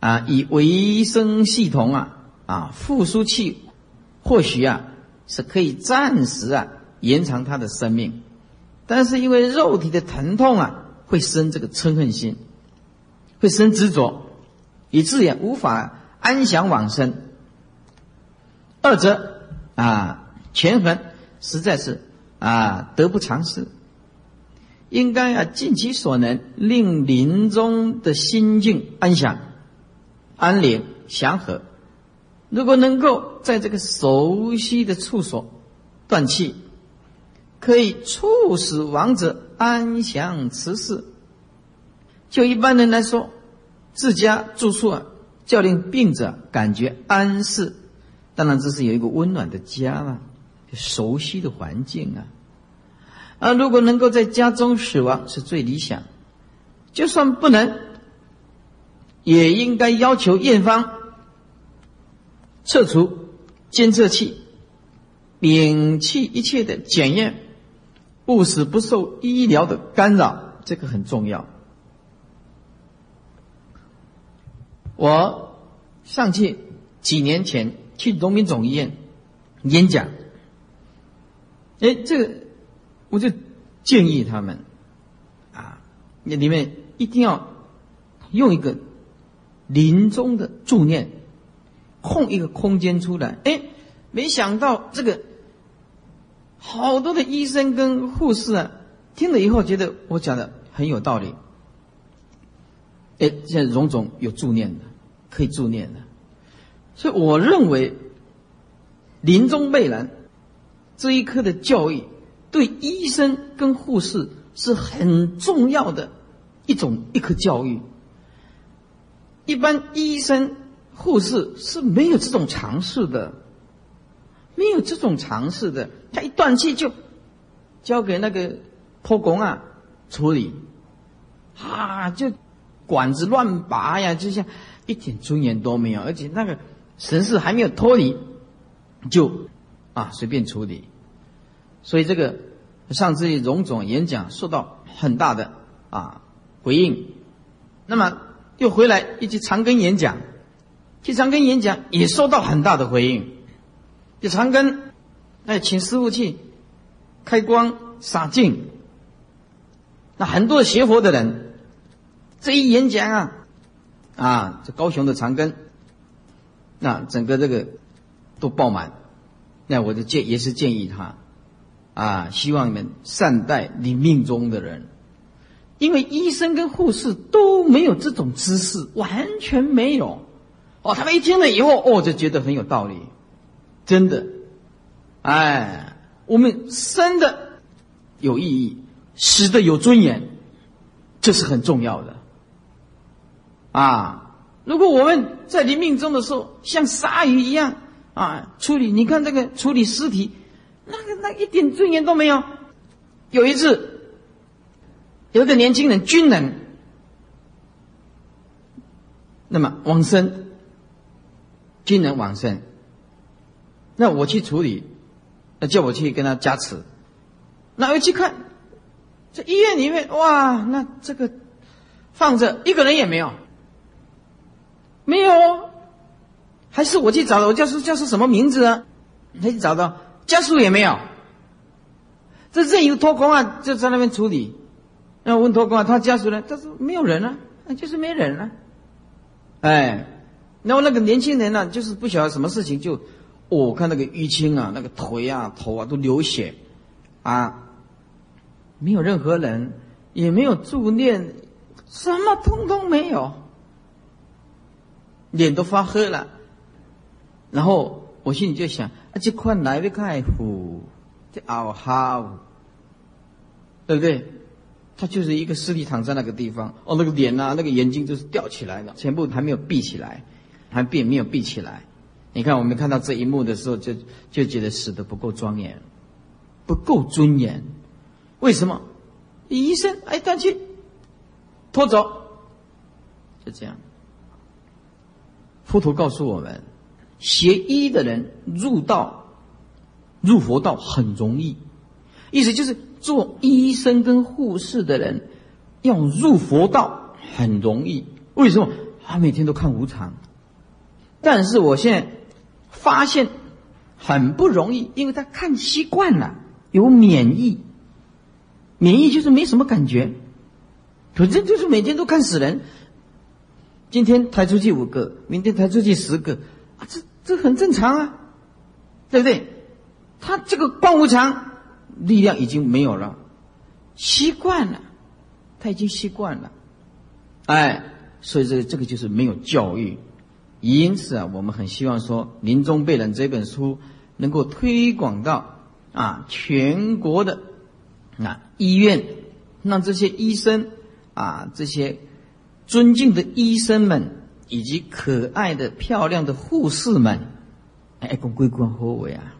啊，以维生系统啊，啊，复苏器，或许啊是可以暂时啊延长他的生命，但是因为肉体的疼痛啊，会生这个嗔恨心，会生执着，以致也无法安详往生。二者啊，权衡实在是啊得不偿失，应该啊尽其所能，令临终的心境安详。安宁祥和，如果能够在这个熟悉的处所断气，可以促使亡者安详辞世。就一般人来说，自家住处啊，叫令病者感觉安适。当然，这是有一个温暖的家啊，熟悉的环境啊。啊，如果能够在家中死亡，是最理想。就算不能。也应该要求验方撤除监测器，摒弃一切的检验，不死不受医疗的干扰，这个很重要。我上去几年前去农民总医院演讲，哎，这个我就建议他们啊，那里面一定要用一个。临终的助念，空一个空间出来，哎，没想到这个好多的医生跟护士啊，听了以后觉得我讲的很有道理。哎，现在荣总有助念的，可以助念的，所以我认为临终未然这一刻的教育对医生跟护士是很重要的一种一颗教育。一般医生、护士是没有这种尝试的，没有这种尝试的。他一断气就交给那个破工啊处理，啊，就管子乱拔呀，就像一点尊严都没有，而且那个神识还没有脱离，就啊随便处理。所以这个上次荣总演讲受到很大的啊回应，那么又回来一去长庚演讲，去长庚演讲也受到很大的回应。去长庚，哎，请师傅去开光洒净，那很多学佛的人这一演讲啊，啊，这高雄的长庚，那整个这个都爆满，那我就建也是建议他。啊，希望你们善待你命中的人，因为医生跟护士都没有这种知识，完全没有。哦，他们一听了以后，哦，就觉得很有道理，真的。哎，我们生的有意义，死的有尊严，这是很重要的。啊，如果我们在临命中的时候像鲨鱼一样啊处理，你看这个处理尸体。那个那一点尊严都没有。有一次，有一个年轻人，军人，那么往生，军人往生，那我去处理，那叫我去跟他加持，那我去看，这医院里面哇，那这个放着一个人也没有，没有，还是我去找的，我叫是叫是什么名字啊？他去找到。家属也没有，这任由脱光啊，就在那边处理。那问脱光啊，他家属呢？他说没有人啊，就是没人啊。哎，然后那个年轻人呢，就是不晓得什么事情，就我看那个淤青啊，那个腿啊、头啊都流血啊，没有任何人，也没有助念，什么通通没有，脸都发黑了，然后。我心里就想，啊，这块哪位开虎，这嗷哈，对不对？他就是一个尸体躺在那个地方，哦，那个脸呐，那个眼睛就是吊起来的，全部还没有闭起来，还闭没有闭起来。你看，我们看到这一幕的时候，就就觉得死的不够庄严，不够尊严。为什么？医生哎，断气，拖走，就这样。佛陀告诉我们。学医的人入道、入佛道很容易，意思就是做医生跟护士的人要入佛道很容易。为什么？他每天都看无常，但是我现在发现很不容易，因为他看习惯了，有免疫，免疫就是没什么感觉，反正就是每天都看死人，今天抬出去五个，明天抬出去十个。啊，这这很正常啊，对不对？他这个光无常力量已经没有了，习惯了，他已经习惯了，哎，所以这这个就是没有教育。因此啊，我们很希望说《临终备览》这本书能够推广到啊全国的啊医院，让这些医生啊这些尊敬的医生们。以及可爱的、漂亮的护士们，哎，公归公，何为啊？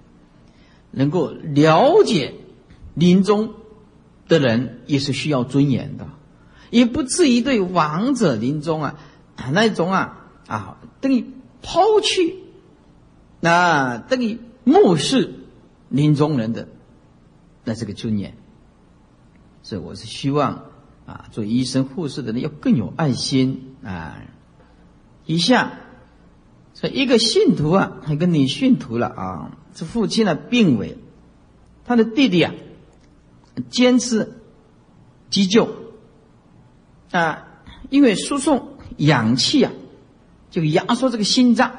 能够了解临终的人也是需要尊严的，也不至于对亡者临终啊那种啊啊等于抛弃，那等于漠视临终人的那这个尊严。所以我是希望啊，做医生、护士的人要更有爱心啊。以下，这一个信徒啊，一个女信徒了啊，这父亲呢病危，他的弟弟啊坚持急救啊，因为输送氧气啊，就压缩这个心脏。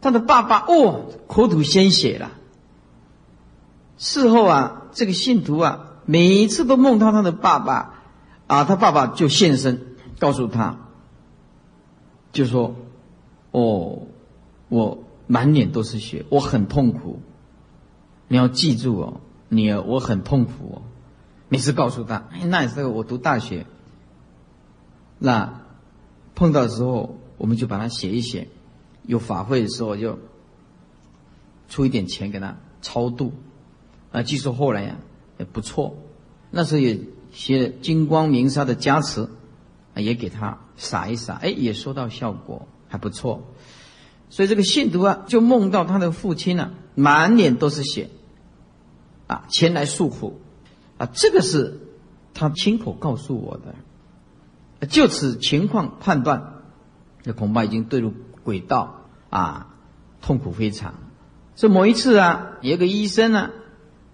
他的爸爸哦，口吐鲜血了。事后啊，这个信徒啊，每一次都梦到他的爸爸啊，他爸爸就现身告诉他。就说：“哦，我满脸都是血，我很痛苦。你要记住哦，你，我很痛苦哦。每次告诉他，哎，那时候我读大学，那碰到的时候，我们就把它写一写。有法会的时候，就出一点钱给他超度。啊，据说后来呀也不错。那时候也写金光明沙的加持，也给他撒一撒，哎，也收到效果，还不错。所以这个信徒啊，就梦到他的父亲啊，满脸都是血，啊，前来诉苦。啊，这个是他亲口告诉我的。就此情况判断，这恐怕已经坠入轨道啊，痛苦非常。这某一次啊，有个医生呢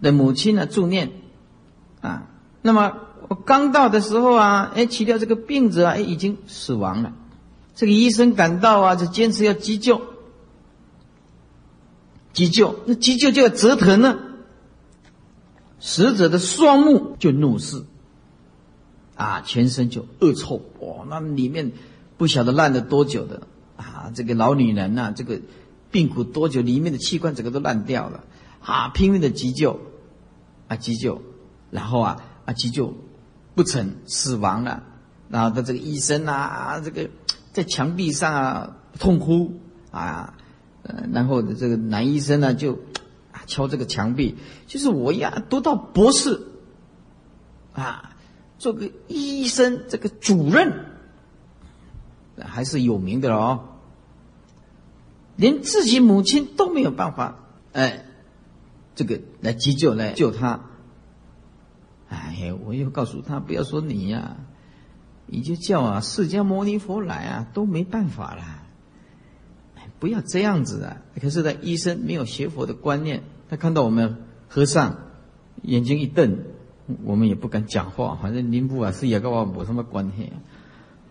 的母亲呢助念啊，那么我刚到的时候啊，哎，起掉这个病者啊哎已经死亡了。这个医生赶到啊，就坚持要急救，急救，那急救就要折腾呢。死者的双目就怒视，啊，全身就恶臭，哇，那里面不晓得烂了多久的，啊，这个老女人呐，这个病苦多久，里面的器官整个都烂掉了，啊，拼命的急救，啊，急救，然后啊，啊，急救不成，死亡了，然后他这个医生啊，这个在墙壁上啊痛哭，啊，呃，然后这个男医生呢就。敲这个墙壁，就是我呀，读到博士，啊，做个医生，这个主任还是有名的哦。连自己母亲都没有办法，哎，这个来急救来救他。哎呀，我又告诉他，不要说你呀，你就叫啊释迦牟尼佛来啊，都没办法啦。不要这样子啊！可是呢，医生没有学佛的观念。他看到我们和尚，眼睛一瞪，我们也不敢讲话。反正您不啊，是也跟我没什么关系。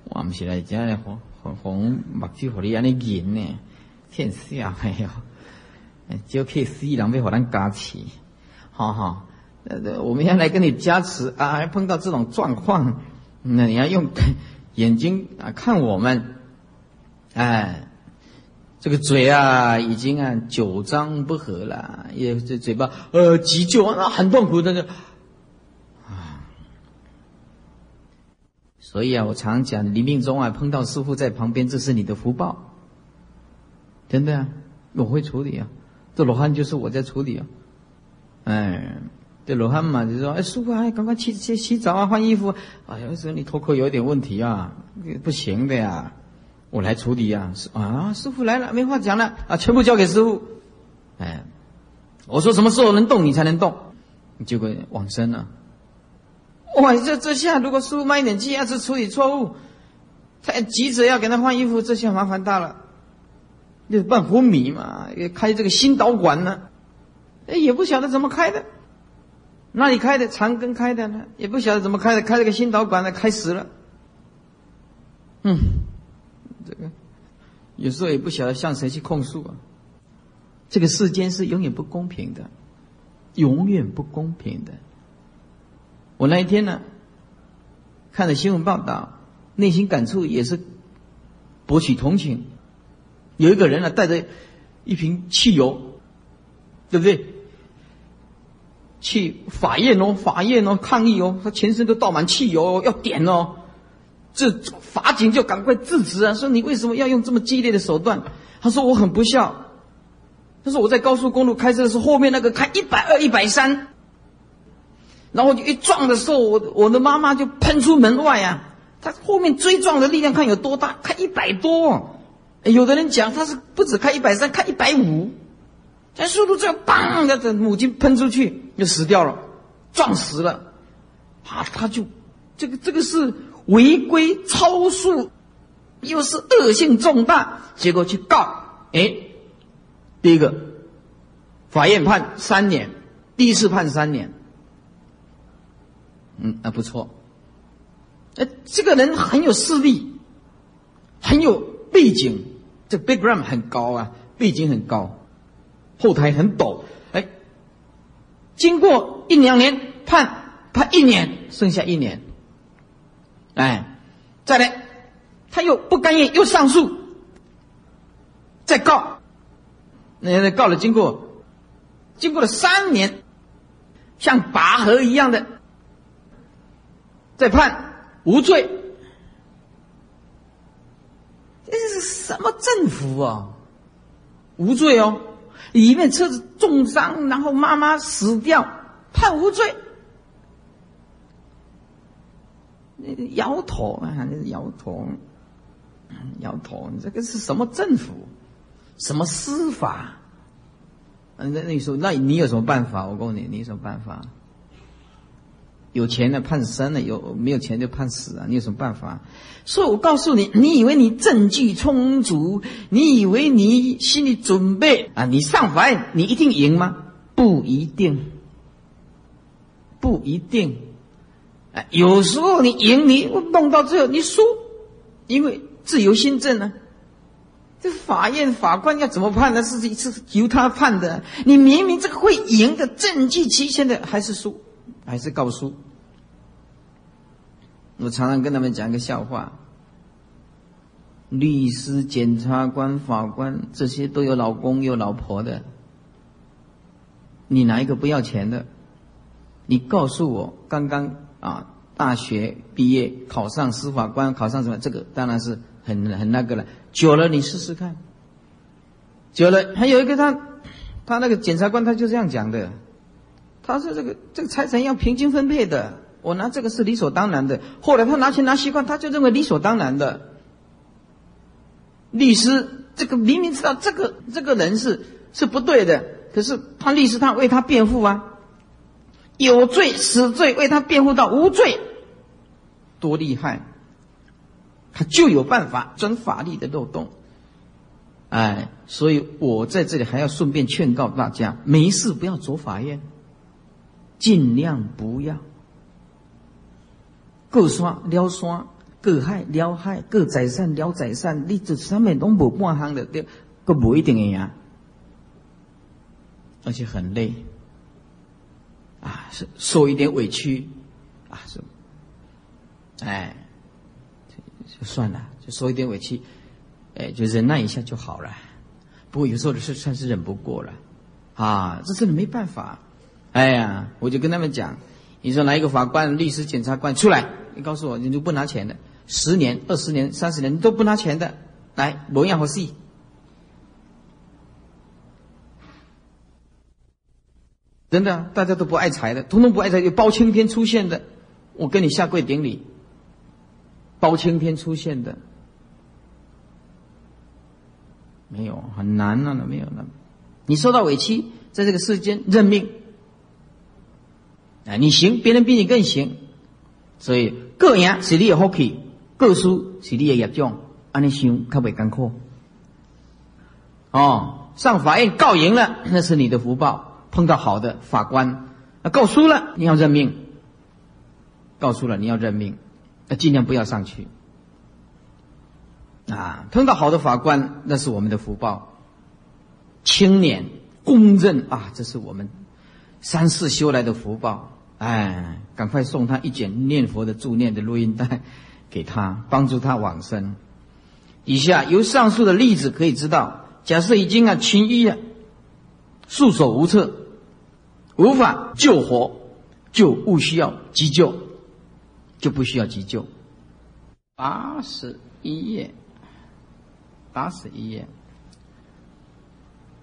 我们现在讲的红红红目睭和你安尼演呢，天下没有，就可以死人被火咱加持，好好。呃，我们要来跟你加持啊！还碰到这种状况，那你要用眼睛啊看我们，哎。这个嘴啊，已经啊九张不合了，也这嘴巴呃急救啊，很痛苦的啊。所以啊，我常讲，临命中啊碰到师傅在旁边，这是你的福报。真的啊，我会处理啊，这罗汉就是我在处理啊。哎，这罗汉嘛，就说哎师傅哎，赶快去去洗澡啊，换衣服。哎呀，说你头壳有点问题啊，不行的呀。我来处理呀，啊，师傅来了，没话讲了啊，全部交给师傅。哎，我说什么时候能动，你才能动。结果往生了。哇，这这下如果师傅慢一点气，要是处理错误，太急着要给他换衣服，这下麻烦大了。那半壶米嘛，也开这个心导管呢，哎，也不晓得怎么开的，那里开的，长根开的呢，也不晓得怎么开的，开了个心导管呢，开死了。嗯。这个有时候也不晓得向谁去控诉啊。这个世间是永远不公平的，永远不公平的。我那一天呢，看了新闻报道，内心感触也是博取同情。有一个人呢，带着一瓶汽油，对不对？去法院哦，法院哦，抗议哦，他全身都倒满汽油，要点哦。这法警就赶快制止啊，说你为什么要用这么激烈的手段？他说我很不孝。他说我在高速公路开车的时候，后面那个开一百二、一百三，然后就一撞的时候，我我的妈妈就喷出门外啊。他后面追撞的力量看有多大，开一百多。有的人讲他是不止开一百三，开一百五，这速度这样，砰！的母亲喷出去就死掉了，撞死了。啊，他就这个这个是。违规超速，又是恶性重大，结果去告，哎，第一个，法院判三年，第一次判三年，嗯，那不错，哎，这个人很有势力，很有背景，这 background 很高啊，背景很高，后台很陡，哎，经过一两年判判一年，剩下一年。哎，再来，他又不甘愿，又上诉，再告，那告了，经过经过了三年，像拔河一样的，再判无罪。这是什么政府啊？无罪哦，里面车子重伤，然后妈妈死掉，判无罪。摇头啊，摇头，摇头！你这个是什么政府？什么司法？那那你说，那你有什么办法？我告诉你，你有什么办法？有钱的判生了，有没有钱就判死啊？你有什么办法？所以我告诉你，你以为你证据充足，你以为你心里准备啊？你上法院，你一定赢吗？不一定，不一定。哎，有时候你赢，你弄到最后你输，因为自由心证呢。这法院法官要怎么判呢？是是由他判的。你明明这个会赢的证据齐全的，还是输，还是告书。我常常跟他们讲一个笑话：律师、检察官、法官这些都有老公有老婆的，你哪一个不要钱的？你告诉我，刚刚啊，大学毕业考上司法官，考上什么？这个当然是很很那个了。久了，你试试看。久了，还有一个他，他那个检察官他就这样讲的，他说这个这个财产要平均分配的，我拿这个是理所当然的。后来他拿钱拿习惯，他就认为理所当然的。律师这个明明知道这个这个人是是不对的，可是他律师他为他辩护啊，有罪死罪为他辩护到无罪，多厉害！他就有办法钻法律的漏洞，哎，所以我在这里还要顺便劝告大家：没事不要走法院，尽量不要。各刷撩刷，各害撩害，各宰善撩宰善，你这上面都无半行的，个不一定的呀，而且很累，啊，是受一点委屈，啊是，哎。就算了，就受一点委屈，哎，就忍耐一下就好了。不过有时候是算是忍不过了，啊，这真的没办法。哎呀，我就跟他们讲，你说来一个法官、律师、检察官出来，你告诉我，你就不拿钱的，十年、二十年、三十年你都不拿钱的，来，模样好戏。真的，大家都不爱财的，统统不爱财，有包青天出现的，我跟你下跪顶礼。包青天出现的没有，很难啊，没有那你受到委屈，在这个世间认命，啊，你行，别人比你更行，所以各赢是你的福气，各输是你的业障，安尼想较袂艰苦。哦，上法院告赢了，那是你的福报，碰到好的法官；啊，告输了，你要认命。告输了，你要认命。那尽量不要上去啊！碰到好的法官，那是我们的福报。清廉公正啊，这是我们三世修来的福报。哎，赶快送他一卷念佛的助念的录音带给他，帮助他往生。以下由上述的例子可以知道，假设已经啊痊愈了，束手无策，无法救活，就不需要急救。就不需要急救。八十一页，八十一页，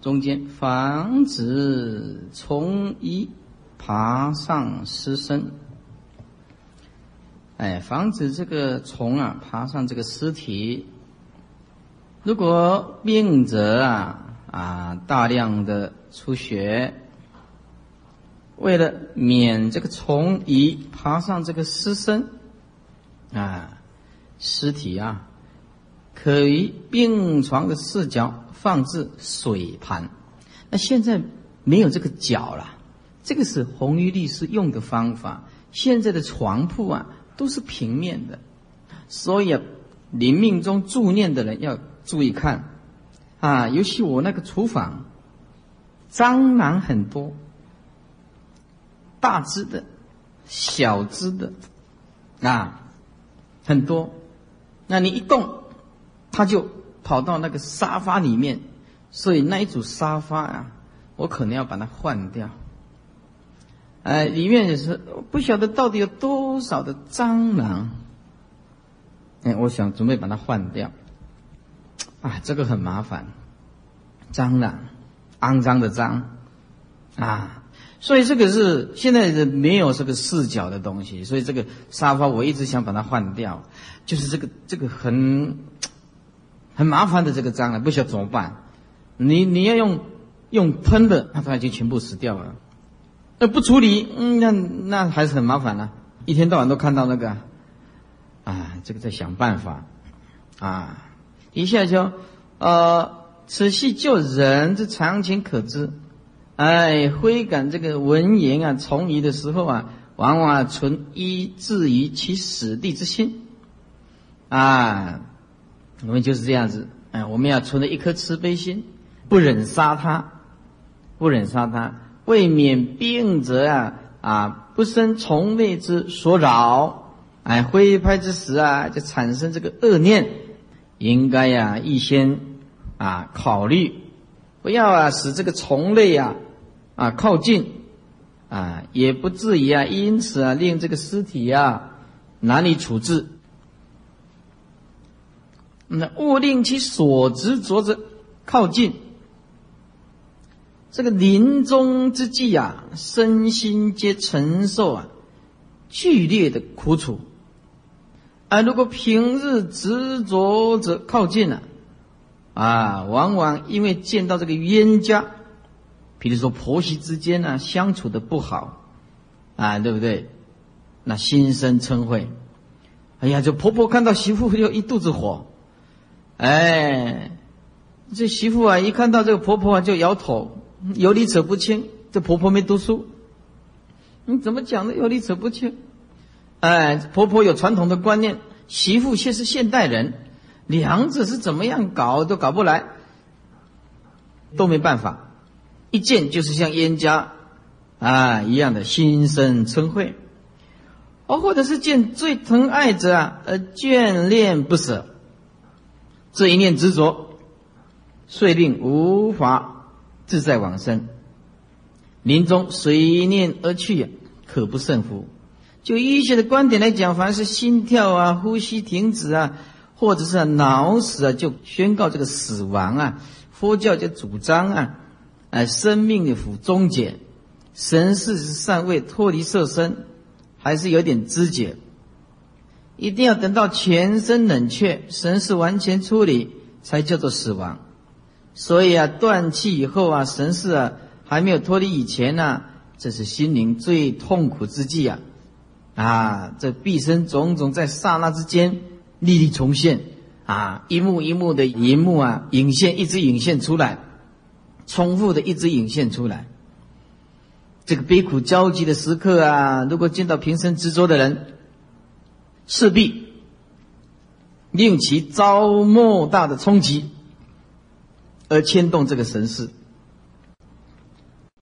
中间防止从医爬上尸身。哎，防止这个虫啊爬上这个尸体。如果病者啊啊大量的出血。为了免这个虫蚁爬上这个尸身，啊，尸体啊，可于病床的四角放置水盘。那现在没有这个角了，这个是红衣律师用的方法。现在的床铺啊都是平面的，所以临命中助念的人要注意看啊，尤其我那个厨房，蟑螂很多。大只的、小只的，啊，很多。那你一动，它就跑到那个沙发里面，所以那一组沙发啊，我可能要把它换掉。哎，里面也是不晓得到底有多少的蟑螂。哎，我想准备把它换掉。啊，这个很麻烦，蟑螂，肮脏的脏，啊，所以这个是现在是没有这个视角的东西，所以这个沙发我一直想把它换掉，就是这个这个很很麻烦的这个蟑螂，不晓得怎么办。你你要用用喷的，那它已经全部死掉了。那不处理，嗯，那那还是很麻烦呢。一天到晚都看到那个，啊，这个在想办法，啊。一下就，呃，此系救人之常情可知，哎，挥感这个文言啊，从疑的时候啊，往往存一至于其死地之心，啊，我们就是这样子，哎，我们要存着一颗慈悲心，不忍杀他，不忍杀他，未免病则啊啊，不生从类之所扰，哎，挥拍之时啊，就产生这个恶念。应该呀，预先啊考虑，不要啊使这个虫类呀啊靠近啊，也不至于啊因此啊令这个尸体呀难以处置。那勿令其所执着者靠近。这个临终之际啊，身心皆承受啊剧烈的苦楚。啊，如果平日执着者靠近了，啊，往往因为见到这个冤家，比如说婆媳之间呢相处的不好，啊，对不对？那心生嗔恚，哎呀，这婆婆看到媳妇就一肚子火，哎，这媳妇啊一看到这个婆婆啊就摇头，有理扯不清，这婆婆没读书，你怎么讲的有理扯不清？哎，婆婆有传统的观念，媳妇却是现代人，两者是怎么样搞都搞不来，都没办法，一见就是像冤家啊一样的心生嗔恚，哦，或者是见最疼爱者啊而眷恋不舍，这一念执着，遂令无法自在往生，临终随念而去，可不胜福。就医学的观点来讲，凡是心跳啊、呼吸停止啊，或者是脑死啊，就宣告这个死亡啊。佛教就主张啊，哎，生命的苦终结，神识是尚未脱离色身，还是有点知觉，一定要等到全身冷却，神识完全处理，才叫做死亡。所以啊，断气以后啊，神识啊还没有脱离以前呢，这是心灵最痛苦之际啊。啊，这毕生种种在刹那之间历历重现，啊，一幕一幕的银幕啊，影现一直影现出来，重复的一直影现出来。这个悲苦交集的时刻啊，如果见到平生执着的人，势必令其遭莫大的冲击，而牵动这个神识。